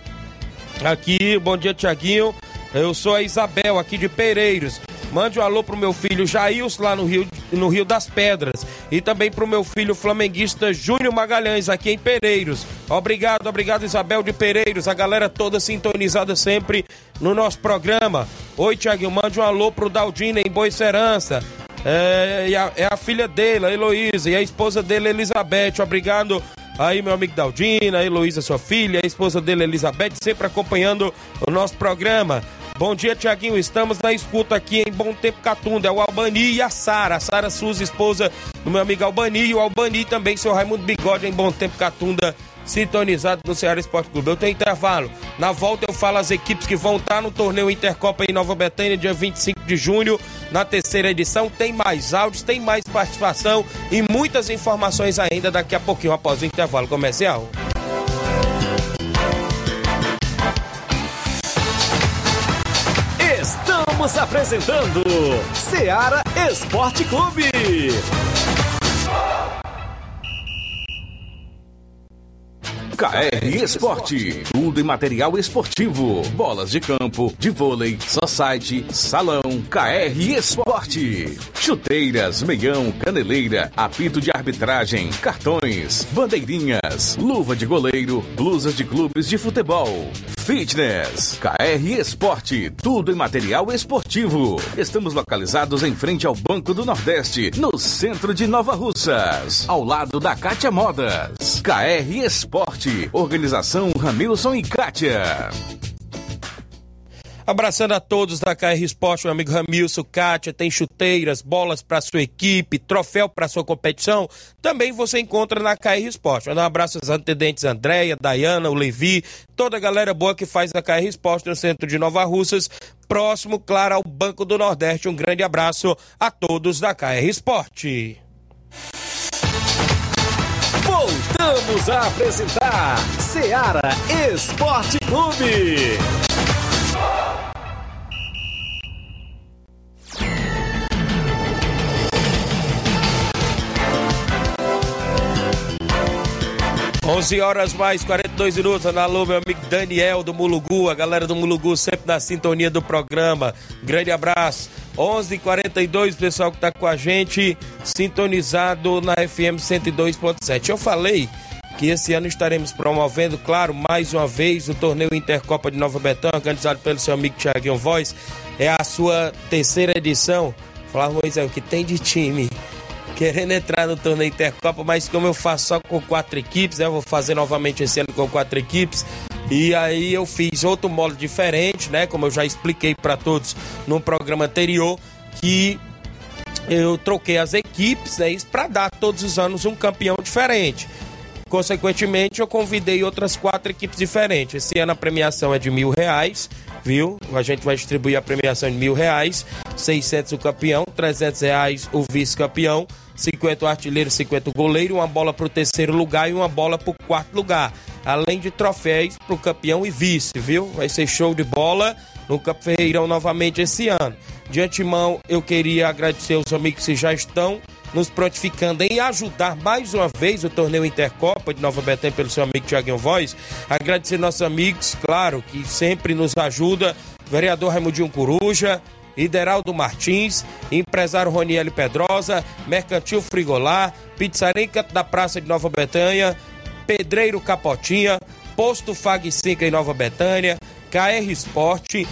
aqui. Bom dia, Tiaguinho. Eu sou a Isabel, aqui de Pereiros. Mande um alô pro meu filho Jails lá no Rio, no Rio das Pedras. E também pro meu filho flamenguista Júnior Magalhães, aqui em Pereiros. Obrigado, obrigado, Isabel de Pereiros. A galera toda sintonizada sempre no nosso programa. Oi, Tiaguinho, mande um alô pro Daldina em Boicerança. É, a, é a filha dele, a Heloísa, e a esposa dele, Elizabeth. Obrigado aí, meu amigo Daldina, a Heloísa, sua filha, a esposa dele, Elizabeth, sempre acompanhando o nosso programa. Bom dia, Tiaguinho. Estamos na escuta aqui em Bom Tempo Catunda. É o Albani e a Sara. A Sara, sua esposa do meu amigo Albani. E o Albani também, seu Raimundo Bigode, em Bom Tempo Catunda, sintonizado no Ceará Esporte Clube. Eu tenho intervalo. Na volta eu falo as equipes que vão estar no torneio Intercopa em Nova Betânia, dia 25 de junho, na terceira edição. Tem mais áudios, tem mais participação e muitas informações ainda daqui a pouquinho após o intervalo comercial. Estamos apresentando Seara Esporte Clube. KR Esporte, tudo em material esportivo, bolas de campo, de vôlei, society, salão, KR Esporte, chuteiras, meião, caneleira, apito de arbitragem, cartões, bandeirinhas, luva de goleiro, blusas de clubes de futebol, fitness, KR Esporte, tudo em material esportivo. Estamos localizados em frente ao Banco do Nordeste, no centro de Nova Russas, ao lado da Cátia Modas. KR Esporte, organização Ramilson e Kátia. Abraçando a todos da KR Esporte, meu amigo Ramilson, Kátia, tem chuteiras, bolas para sua equipe, troféu para sua competição, também você encontra na KR Esporte. Um abraço aos atendentes Andréia, Dayana, o Levi, toda a galera boa que faz a KR Esporte no centro de Nova Russas, próximo, claro, ao Banco do Nordeste. Um grande abraço a todos da KR Esporte. Voltamos a apresentar Seara Esporte Clube. 11 horas mais 42 minutos. Alô, meu amigo Daniel do Mulugu, a galera do Mulugu sempre na sintonia do programa. Grande abraço. 11:42 pessoal que tá com a gente sintonizado na FM 102.7. Eu falei que esse ano estaremos promovendo, claro, mais uma vez o torneio Intercopa de Nova Betânia, organizado pelo seu amigo Thiaguinho Voz. É a sua terceira edição. Falar, Moisés, o que tem de time? Querendo entrar no torneio Intercopa, mas como eu faço só com quatro equipes, né, eu vou fazer novamente esse ano com quatro equipes. E aí eu fiz outro modo diferente, né? Como eu já expliquei para todos no programa anterior, que eu troquei as equipes, né? Isso para dar todos os anos um campeão diferente. Consequentemente, eu convidei outras quatro equipes diferentes. Esse ano a premiação é de mil reais, viu? A gente vai distribuir a premiação de mil reais, 600 o campeão, 300 reais o vice-campeão, 50 o artilheiro, 50 o goleiro, uma bola para o terceiro lugar e uma bola para o quarto lugar. Além de troféus para o campeão e vice, viu? Vai ser show de bola no Feirão novamente esse ano. De antemão, eu queria agradecer aos amigos que já estão nos prontificando em ajudar mais uma vez o torneio Intercopa de Nova Betânia pelo seu amigo Tiaguinho Voz. Agradecer nossos amigos, claro, que sempre nos ajuda. Vereador Raimundinho Coruja, Ideraldo Martins, empresário Roniel Pedrosa, Mercantil Frigolar, Pizzaria da Praça de Nova Betânia, Pedreiro Capotinha, Posto Fag 5 em Nova Betânia, KR Esporte,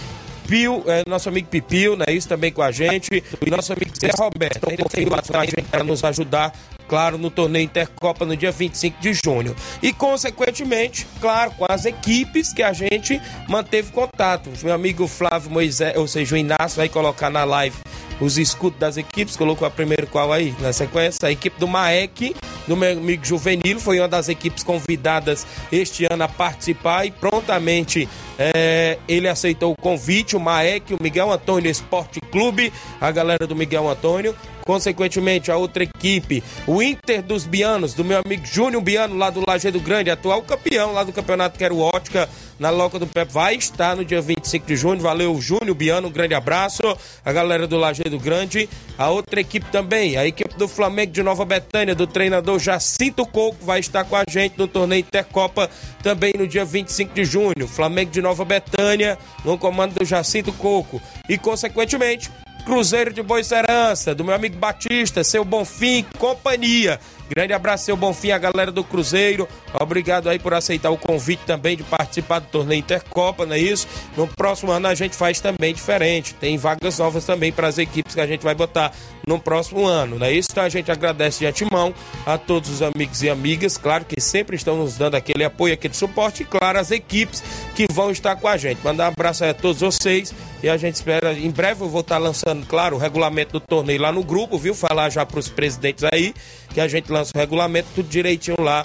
Pio, é, nosso amigo Pipio, né? Isso também com a gente. E nosso amigo Zé Roberto, ele veio atrás para nos ajudar, claro, no torneio Intercopa no dia 25 de junho. E, consequentemente, claro, com as equipes que a gente manteve contato. Meu amigo Flávio Moisés, ou seja, o Inácio, vai colocar na live os escudos das equipes. Colocou a primeira qual aí? Na sequência, a equipe do Maek, do meu amigo Juvenil, foi uma das equipes convidadas este ano a participar e prontamente é, ele aceitou o convite, o Maek, o Miguel Antônio Esporte Clube, a galera do Miguel Antônio. Consequentemente, a outra equipe, o Inter dos Bianos, do meu amigo Júnior Biano, lá do Lajeado Grande, atual campeão lá do campeonato Quero Ótica, na Loca do Pepe, vai estar no dia 25 de junho. Valeu, Júnior Biano, um grande abraço. A galera do Lajeado Grande. A outra equipe também, a equipe do Flamengo de Nova Betânia, do treinador Jacinto Coco, vai estar com a gente no torneio Intercopa também no dia 25 de junho. Flamengo de Nova Betânia, no comando do Jacinto Coco. E, consequentemente, Cruzeiro de Boa Serança, do meu amigo Batista, seu Bonfim, companhia. Grande abraço, seu Bonfim, a galera do Cruzeiro. Obrigado aí por aceitar o convite também de participar do torneio Intercopa, não é isso? No próximo ano a gente faz também diferente. Tem vagas novas também para as equipes que a gente vai botar no próximo ano, não é isso? Então a gente agradece de antemão a todos os amigos e amigas, claro que sempre estão nos dando aquele apoio, aquele suporte, e claro, as equipes que vão estar com a gente. Mandar um abraço aí a todos vocês e a gente espera, em breve eu vou estar lançando, claro, o regulamento do torneio lá no grupo, viu? Falar já para os presidentes aí, que a gente lança o regulamento, tudo direitinho lá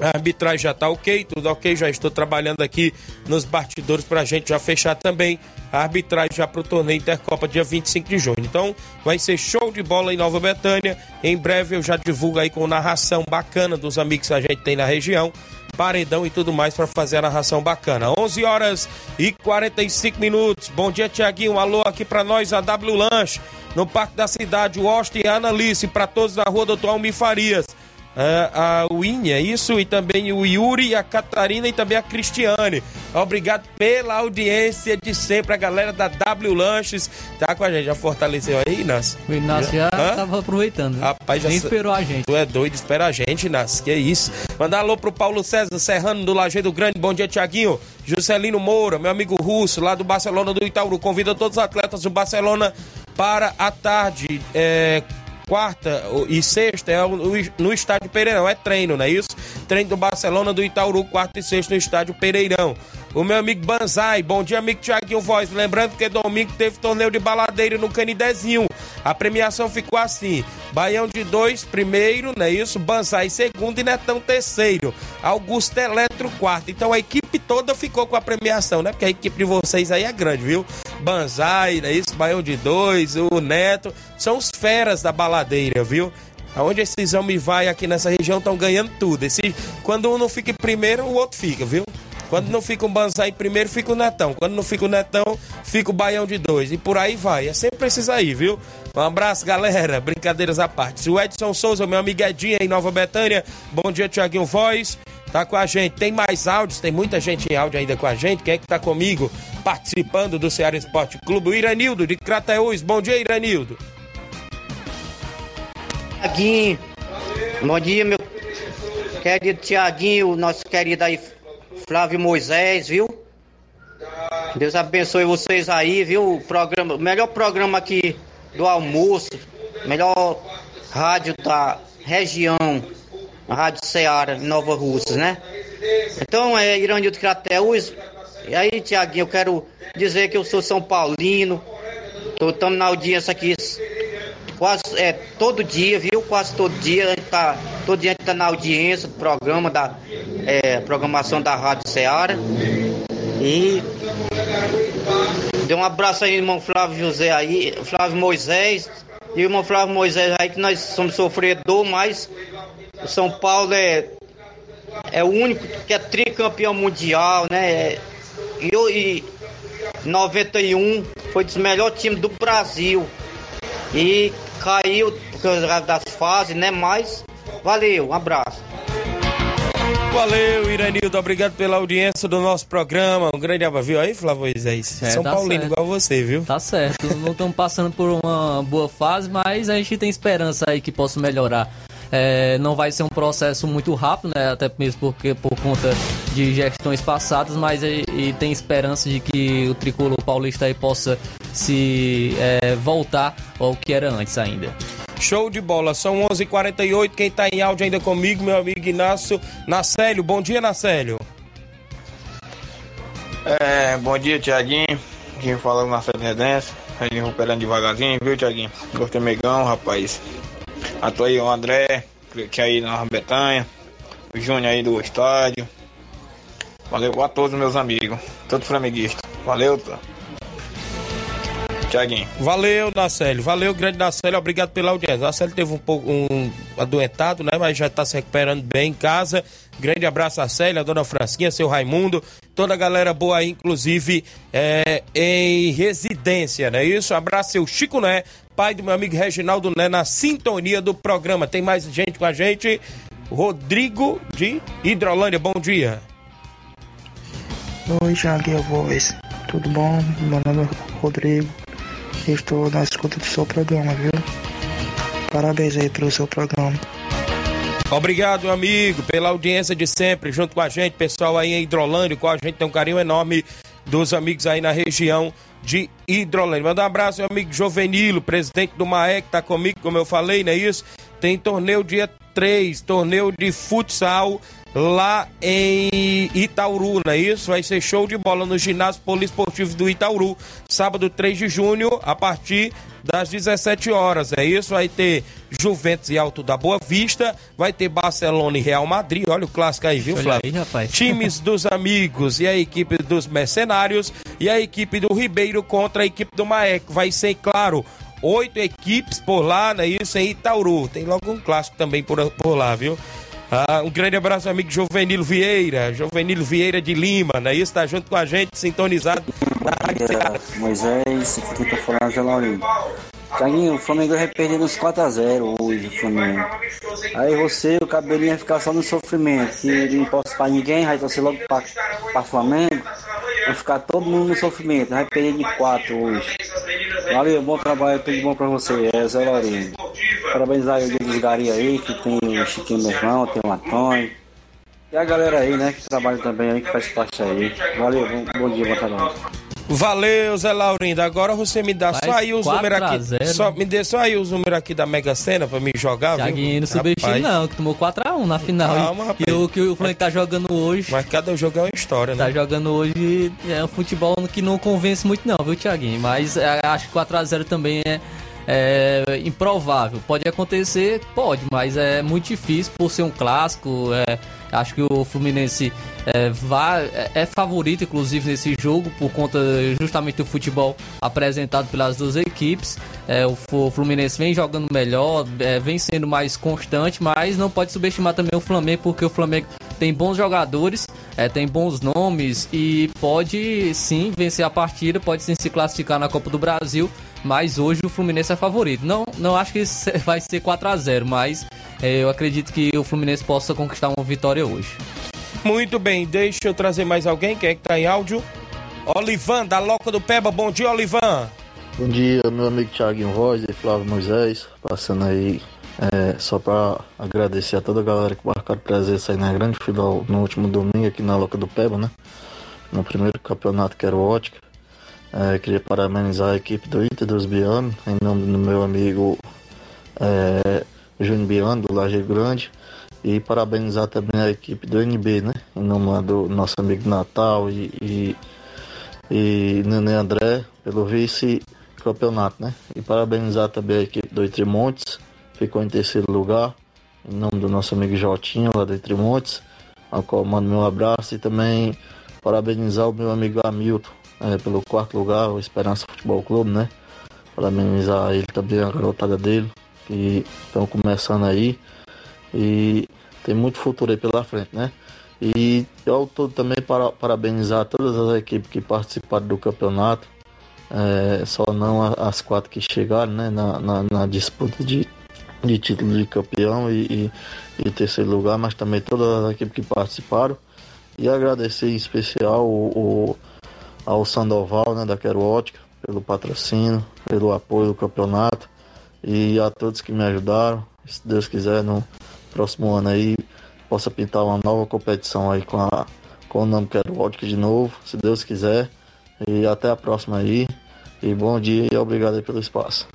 a arbitragem já tá ok, tudo ok. Já estou trabalhando aqui nos bastidores para a gente já fechar também a arbitragem já para o torneio Intercopa dia 25 de junho. Então vai ser show de bola em Nova Betânia. Em breve eu já divulgo aí com narração bacana dos amigos que a gente tem na região. Paredão e tudo mais para fazer a narração bacana. 11 horas e 45 minutos. Bom dia, Tiaguinho. Alô aqui para nós, a W Lanche, no Parque da Cidade, o Austin e a Analice, para todos na rua Doutor Almir Farias a, a Winnie, é isso? E também o Yuri, a Catarina e também a Cristiane. Obrigado pela audiência de sempre. A galera da W Lanches tá com a gente. Já fortaleceu aí, Inácio? O Inácio já Hã? tava aproveitando. Rapaz, já Nem esperou a gente. Tu é doido, espera a gente, Inácio. Que isso. Mandar alô pro Paulo César Serrano do Lajeado Grande. Bom dia, Tiaguinho. Juscelino Moura, meu amigo russo, lá do Barcelona do Itaúru. Convida todos os atletas do Barcelona para a tarde. É, quarta e sexta é no estádio Pereirão, é treino, não é isso? Treino do Barcelona do Itaúru, quarta e sexta no estádio Pereirão. O meu amigo Banzai, bom dia, amigo Tiaguinho Voz. Lembrando que domingo teve torneio de baladeira no Canidezinho. A premiação ficou assim: Baião de dois, primeiro, não é isso? Banzai, segundo e Netão, terceiro. Augusto Eletro, quarto. Então a equipe toda ficou com a premiação, né? Porque a equipe de vocês aí é grande, viu? Banzai, não é isso? Baião de dois, o Neto. São os feras da baladeira, viu? Aonde esses homens vai aqui nessa região estão ganhando tudo. Esse, quando um não fica em primeiro, o outro fica, viu? Quando não fica um Banzai primeiro, fica o Netão. Quando não fica o Netão, fica o Baião de dois. E por aí vai. É sempre esses aí, viu? Um abraço, galera. Brincadeiras à parte. O Edson Souza, meu amigo Edinho em Nova Betânia. Bom dia, Tiaguinho Voz. Tá com a gente. Tem mais áudios, tem muita gente em áudio ainda com a gente. Quem é que tá comigo participando do Ceará Esporte Clube? O Iranildo, de Crateús. Bom dia, Iranildo. Tiaguinho, bom dia, meu querido Tiaguinho, nosso querido aí Flávio Moisés, viu? Deus abençoe vocês aí, viu? O programa, melhor programa aqui do almoço, melhor rádio da região, a Rádio Ceará, Nova Russas, né? Então, é Iranildo Crateus. E aí, Tiaguinho, eu quero dizer que eu sou São Paulino, estamos na audiência aqui quase é, todo dia, viu? Quase todo dia a gente tá, todo dia a gente tá na audiência do programa da é, programação da Rádio Ceará. E dê um abraço aí, irmão Flávio José aí, Flávio Moisés, e irmão Flávio Moisés aí que nós somos sofredor, mas o São Paulo é é o único que é tricampeão mundial, né? E, e 91 foi dos melhores times do Brasil. E caiu por causa das fases, né? Mas valeu, um abraço. Valeu, Iranildo. Obrigado pela audiência do nosso programa. Um grande abraço. Viu aí, Flávio Moisés? É, São tá Paulino certo. igual você, viu? Tá certo, não estamos passando por uma boa fase, mas a gente tem esperança aí que possa melhorar. É, não vai ser um processo muito rápido, né? Até mesmo porque por conta de gestões passadas, mas e, e tem esperança de que o tricolor paulista aí possa se é, voltar ao que era antes ainda. Show de bola, são 11:48 h 48 Quem tá em áudio ainda comigo, meu amigo Inácio Nacélio. Bom dia, Nacélio. É, bom dia, Tiaguinho. Quem fala é o Marcelo Redense. Ele recuperando devagarzinho, viu, Tiaguinho? Gostei megão, rapaz. Tô aí o André, que é aí na Betanha. O Júnior aí do estádio. Valeu a todos meus amigos, todos flamenguistas. Valeu, tá? Tiaguinho. Valeu, Nacélio. Valeu, grande Nacélio. Obrigado pela audiência. Nacélio teve um pouco um adoentado, né? Mas já tá se recuperando bem em casa. Grande abraço a Célia, a dona Frasquinha, seu Raimundo, toda a galera boa aí, inclusive é, em residência, né? Isso, abraço seu Chico Né, pai do meu amigo Reginaldo Né, na sintonia do programa. Tem mais gente com a gente. Rodrigo de Hidrolândia, bom dia. Oi, Thiago Voz. Tudo bom? Meu nome é Rodrigo. Estou na escuta do seu programa, viu? Parabéns aí pelo seu programa. Obrigado, amigo, pela audiência de sempre, junto com a gente, pessoal aí em Hidrolândia, com a gente tem um carinho enorme dos amigos aí na região de Hidrolândia. Manda um abraço, meu amigo Jovenilo, presidente do MAEC, tá comigo, como eu falei, não é isso? Tem torneio dia 3, torneio de futsal lá em Itauru, não é isso? Vai ser show de bola no ginásio poliesportivo do Itauru, sábado 3 de junho, a partir das 17 horas, é isso? Vai ter Juventus e Alto da Boa Vista, vai ter Barcelona e Real Madrid, olha o clássico aí, viu, Flávio? aí, rapaz. Times *laughs* dos amigos e a equipe dos mercenários e a equipe do Ribeiro contra a equipe do Maeco. Vai ser, claro, oito equipes por lá, não é isso? Em Itauru. Tem logo um clássico também por, por lá, viu? Ah, um grande abraço, amigo Jovenilo Vieira, Jovenilo Vieira de Lima, não é isso? Tá junto com a gente, sintonizado na Rádio. Moisés, aqui tá falando Zé Laurinho. Tiaguinho, o Flamengo vai perder uns 4x0 hoje, o Flamengo. Aí você, o cabelinho vai ficar só no sofrimento, que não posso pra ninguém, vai torcer logo pra, pra Flamengo, vai ficar todo mundo no sofrimento, vai perder de 4 hoje. Valeu, bom trabalho, tudo bom pra você, é Zé Laurinho. Parabenizar aí o dia dos Gari aí, que tem o Chiquinho meu irmão, tem o Antônio. E a galera aí, né, que trabalha também aí, que faz parte aí. Valeu, bom, bom dia, bom trabalho. Valeu, Zé Laurindo. Agora você me dá Vai, só aí os 4 números aqui. 0. Só, me dê só aí os números aqui da Mega Sena pra me jogar, Thiaguinho viu? não subestime não, que tomou 4x1 na final. Calma, e, rapaz. e o que o Flamengo tá jogando hoje, Mas cada jogo é uma história, né? tá jogando hoje é um futebol que não convence muito não, viu, Thiaguinho? Mas é, acho que 4x0 também é, é, improvável. Pode acontecer, pode, mas é muito difícil por ser um clássico. É, acho que o Fluminense é, vai, é, é favorito, inclusive, nesse jogo, por conta justamente do futebol apresentado pelas duas equipes. É, o, Fluminense vem jogando melhor, é, vem sendo mais constante, mas não pode subestimar também o Flamengo, porque o Flamengo tem bons jogadores, é, tem bons nomes e pode sim vencer a partida, pode sim se classificar na Copa do Brasil mas hoje o Fluminense é favorito. Não, não acho que *laughs* vai ser 4 a 0 mas eu acredito que o Fluminense possa conquistar uma vitória hoje. Muito bem, deixa eu trazer mais alguém, quem é que tá em áudio? Olivan, da Loca do Peba, bom dia, Olivan. Bom dia, meu amigo Thiaguinho Voz e Flávio Moisés, passando aí é, só para agradecer a toda a galera que marcaram presença aí na grande final no último domingo aqui na Loca do Peba, né? No primeiro campeonato que era o Ótica. É, queria parabenizar a equipe do Inter dos Biano, em nome do meu amigo é, Júnior Biano, do Laje Grande, e parabenizar também a equipe do NB, né? Em nome do nosso amigo Natal e, e, e Nenê André, pelo vice-campeonato, né? E parabenizar também a equipe do Montes, ficou em terceiro lugar, em nome do nosso amigo Jotinho, lá do Montes, ao qual mando meu abraço, e também parabenizar o meu amigo Hamilton é, pelo quarto lugar, o Esperança Futebol Clube, né? Parabenizar ele também, a garotada dele, que estão começando aí. E tem muito futuro aí pela frente, né? E ao todo também para, parabenizar todas as equipes que participaram do campeonato. É, só não as quatro que chegaram né, na, na, na disputa de, de título de campeão e, e, e, terceiro lugar, mas também todas as equipes que participaram. E agradecer em especial o, o ao Sandoval, né, da Quero Ótica, pelo patrocínio, pelo apoio do campeonato e a todos que me ajudaram. Se Deus quiser, no próximo ano aí possa pintar uma nova competição aí com, a, com o nome Quero Ótica de novo, se Deus quiser. E até a próxima aí. E bom dia e obrigado pelo espaço.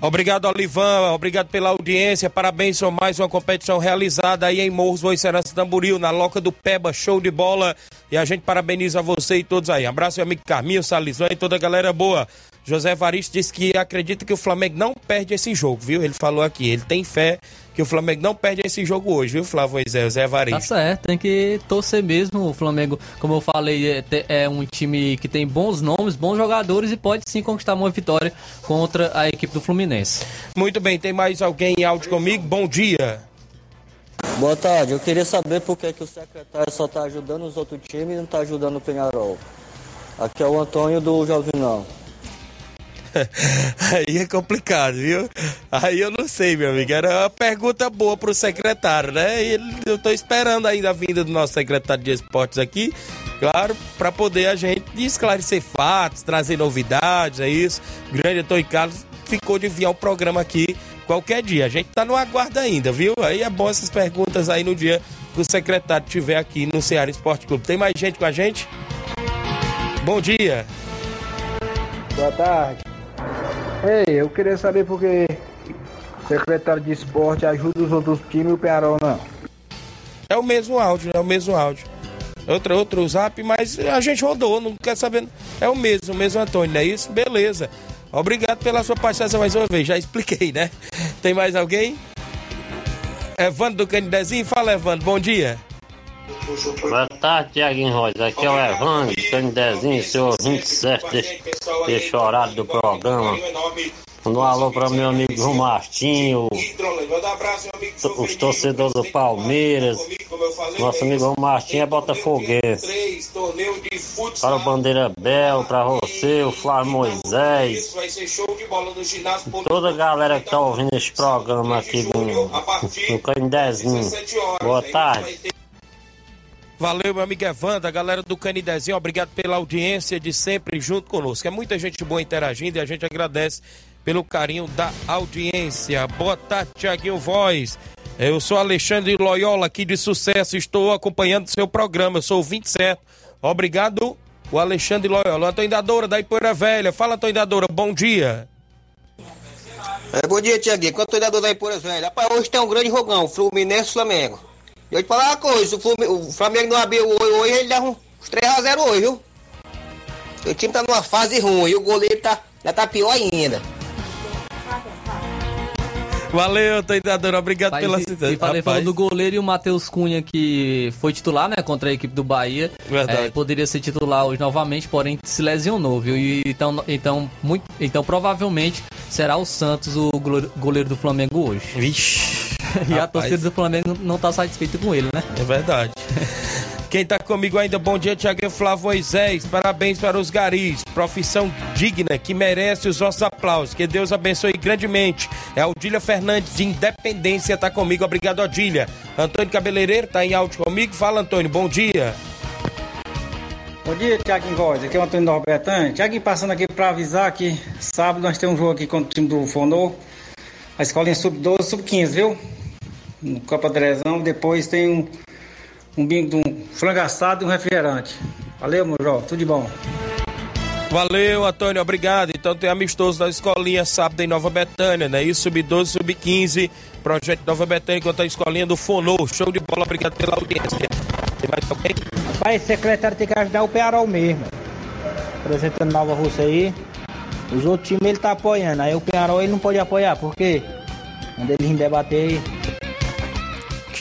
Obrigado, Olivan. Obrigado pela audiência. Parabéns por mais uma competição realizada aí em Morros Boicerança Tamboril, na Loca do Peba. Show de bola. E a gente parabeniza você e todos aí. Abraço, meu amigo Carminho, Salizão e toda a galera boa. José Varisto disse que acredita que o Flamengo não perde esse jogo, viu? Ele falou aqui, ele tem fé que o Flamengo não perde esse jogo hoje, viu, Flávio Moisés, José Varisto? Tá certo, tem que torcer mesmo. O Flamengo, como eu falei, é, é, um time que tem bons nomes, bons jogadores e pode sim conquistar uma vitória contra a equipe do Fluminense. Muito bem, tem mais alguém em áudio comigo? Bom dia. Boa tarde, eu queria saber por que, que o secretário só está ajudando os outros times e não está ajudando o Penharol. Aqui é o Antônio do Jovinão. *laughs* Aí é complicado, viu? Aí eu não sei, meu amigo. Era uma pergunta boa pro secretário, né? E eu tô esperando ainda a vinda do nosso secretário de esportes aqui, claro, para poder a gente esclarecer fatos, trazer novidades, é isso. O grande Antônio Carlos ficou de enviar o programa aqui qualquer dia. A gente tá no aguardo ainda, viu? Aí é bom essas perguntas aí no dia que o secretário estiver aqui no Ceará Esporte Clube. Tem mais gente com a gente? Bom dia. Boa tarde. Ei, eu queria saber porque o secretário de esporte ajuda os outros times e o Penharol não. É o mesmo áudio, é o mesmo áudio. Outro, outro zap, mas a gente rodou, não quer saber. É o mesmo, o mesmo Antônio, não é isso? Beleza. Obrigado pela sua participação mais uma vez, já expliquei, né? Tem mais alguém? Evandro do Canidezinho, fala Evandro, bom dia. Boa tarde, Tiaguinho Rosa. Aqui é o Evandro, Canidezinho, seu ouvinte certo desse horário do programa. Um alô para meu amigo João Martinho, os torcedores do Palmeiras. Nosso amigo João Martinho é Botafoguense. Para o Bandeira Bel, para você, o Flávio Moisés. Toda a galera que está ouvindo este programa aqui do, do Canidezinho. Boa tarde. Valeu, meu amigo Evandro, a galera do Canidezinho, obrigado pela audiência de sempre junto conosco. É muita gente boa interagindo e a gente agradece pelo carinho da audiência. Boa tarde, Tiaguinho Voz. Eu sou Alexandre Loyola, aqui de sucesso, estou acompanhando seu programa, eu sou o 27. Obrigado, o Alexandre Loyola. Antônio Dadora, da Ipoeira Velha. Fala, Antônio Dadora, bom dia. É, bom dia, Tiaguinho. Quanto Dadora da Ipoeira Velha. Rapaz, hoje tem um grande rogão, Fluminense Flamengo. E eu te falar uma coisa, o Flamengo não abriu o olho hoje, ele dá uns 3x0 hoje, viu? O time tá numa fase ruim e o goleiro tá, já tá pior ainda. Valeu, treinador. Obrigado Mas pela cidade. E falei, falou do goleiro e o Matheus Cunha, que foi titular, né, contra a equipe do Bahia. Verdade. É, poderia ser titular hoje novamente, porém se lesionou, viu? E, então, então, muito, então provavelmente será o Santos o goleiro, goleiro do Flamengo hoje. Vixe. E a rapaz. torcida do Flamengo não tá satisfeita com ele, né? É verdade. Quem tá comigo ainda, bom dia, Tiaguinho Flávio Moisés. Parabéns para os garis. Profissão digna que merece os nossos aplausos. Que Deus abençoe grandemente. É a Odília Fernandes de Independência, tá comigo. Obrigado, Odília. Antônio Cabeleireiro tá em áudio comigo. Fala, Antônio, bom dia. Bom dia, Tiago Voz. Aqui é o Antônio Norbertani. Tiago, passando aqui para avisar que sábado nós temos um jogo aqui contra o time do Fonô. A escolinha sub-12, sub-15, viu? No Copa Drezão. Depois tem um, um bingo de um frango assado e um refrigerante. Valeu, meu jovem. Tudo de bom. Valeu, Antônio, obrigado. Então tem amistoso da escolinha sábado em Nova Betânia, né? Isso, sub-12, sub-15. Projeto Nova Betânia contra a escolinha do Fonô. Show de bola, obrigado pela audiência. Tem mais alguém? Rapaz, secretário tem que ajudar o Pearol mesmo. Apresentando Nova Rússia aí. Os outros times ele tá apoiando. Aí o Pearol ele não pode apoiar, por quê? Quando eles debater aí.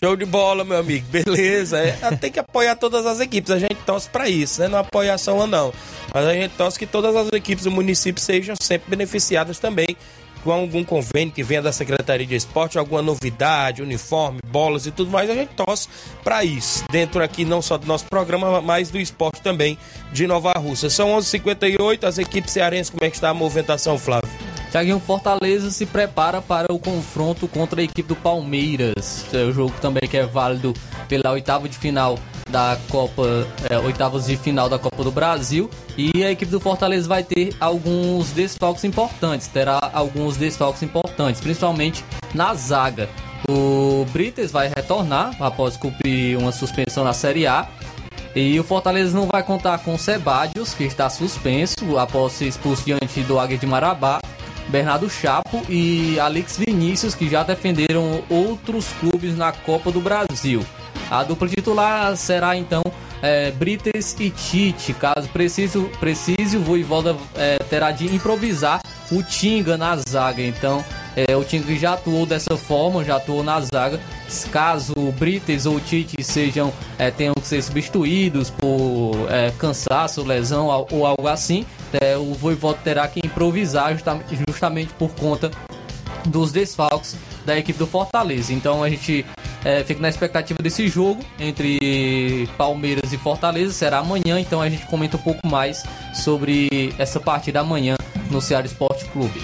Show de bola, meu amigo. Beleza. É, *laughs* tem que apoiar todas as equipes. A gente torce pra isso, né? Não apoiar só uma, não. Mas a gente torce que todas as equipes do município sejam sempre beneficiadas também com algum convênio que venha da Secretaria de Esporte, alguma novidade, uniforme, bolas e tudo mais. A gente torce pra isso. Dentro aqui, não só do nosso programa, mas do esporte também de Nova Russa. São 11h58. As equipes cearenses, como é que está a movimentação, Flávio? Tiaguinho Fortaleza se prepara para o confronto contra a equipe do Palmeiras. É o jogo também que é válido pela oitava de final da Copa, é, oitavas de final da Copa do Brasil. E a equipe do Fortaleza vai ter alguns desfalques importantes. Terá alguns desfalques importantes, principalmente na zaga. O Brites vai retornar após cumprir uma suspensão na Série A. E o Fortaleza não vai contar com Sebadios, que está suspenso após ser expulso diante do Águia de Marabá. Bernardo Chapo e Alex Vinícius, que já defenderam outros clubes na Copa do Brasil. A dupla titular será então é, Brites e Tite. Caso precise, precise o Voivoda é, terá de improvisar o Tinga na zaga. Então, é, o Tinga já atuou dessa forma, já atuou na zaga. Caso Brites ou Tite sejam, é, tenham que ser substituídos por é, cansaço, lesão ou algo assim, é, o Voivoda terá que improvisar justa- justamente por conta dos desfalques da equipe do Fortaleza. Então a gente é, fica na expectativa desse jogo entre Palmeiras e Fortaleza. Será amanhã, então a gente comenta um pouco mais sobre essa partida amanhã no Ceará Esporte Clube.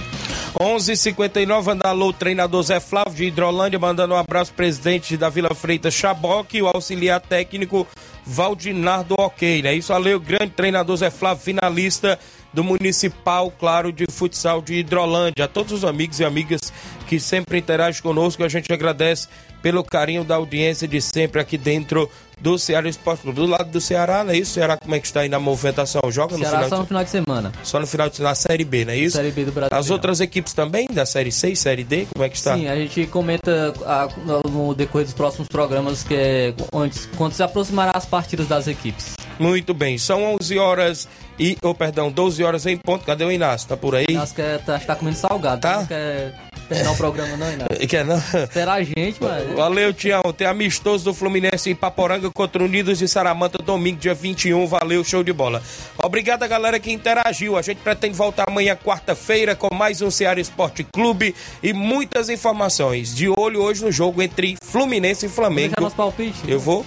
11:59 Andalou, treinador Zé Flávio de Hidrolândia, mandando um abraço presidente da Vila Freitas Chaboc e o auxiliar técnico Valdinardo Ok, né? Isso, valeu, grande treinador Zé Flávio, finalista do Municipal, claro, de futsal de Hidrolândia. A todos os amigos e amigas que sempre interagem conosco, a gente agradece pelo carinho da audiência de sempre aqui dentro do Ceará Esporte Clube. Do lado do Ceará, não é isso? Ceará, como é que está aí na movimentação? Joga no Ceará final só de... no final de semana. Só no final de na Série B, não é isso? Série B do Brasil. As outras equipes também, da Série C e Série D, como é que está? Sim, a gente comenta ah, no decorrer dos próximos programas que é antes, quando se aproximará as partidas das equipes. Muito bem, são 11 horas e, oh, perdão, 12 horas em ponto. Cadê o Inácio? Tá por aí? Acho que é, tá, tá comendo salgado. Tá? Não quer terminar o programa não, Inácio. *laughs* Quer não? Espera a gente, mano. Valeu, Tião. Tem amistoso do Fluminense em Paporanga contra Unidos de Saramanta, domingo, dia 21. Valeu, show de bola. Obrigado a galera que interagiu. A gente pretende voltar amanhã, quarta-feira, com mais um Ceará Esporte Clube e muitas informações. De olho hoje no jogo entre Fluminense e Flamengo. Nosso palpite. Eu vou.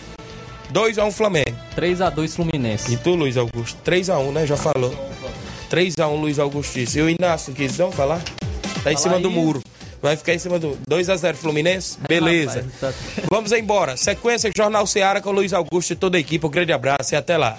2x1 Flamengo. 3x2 Fluminense. E tu, Luiz Augusto? 3x1, né? Já falou. 3x1, Luiz Augustício. E o Inácio, quis não falar? Tá em Fala cima aí. do muro. Vai ficar em cima do 2x0 Fluminense? *laughs* Beleza. Rapaz, tá- Vamos embora. Sequência Jornal Seara com Luiz Augusto e toda a equipe. Um grande abraço e até lá.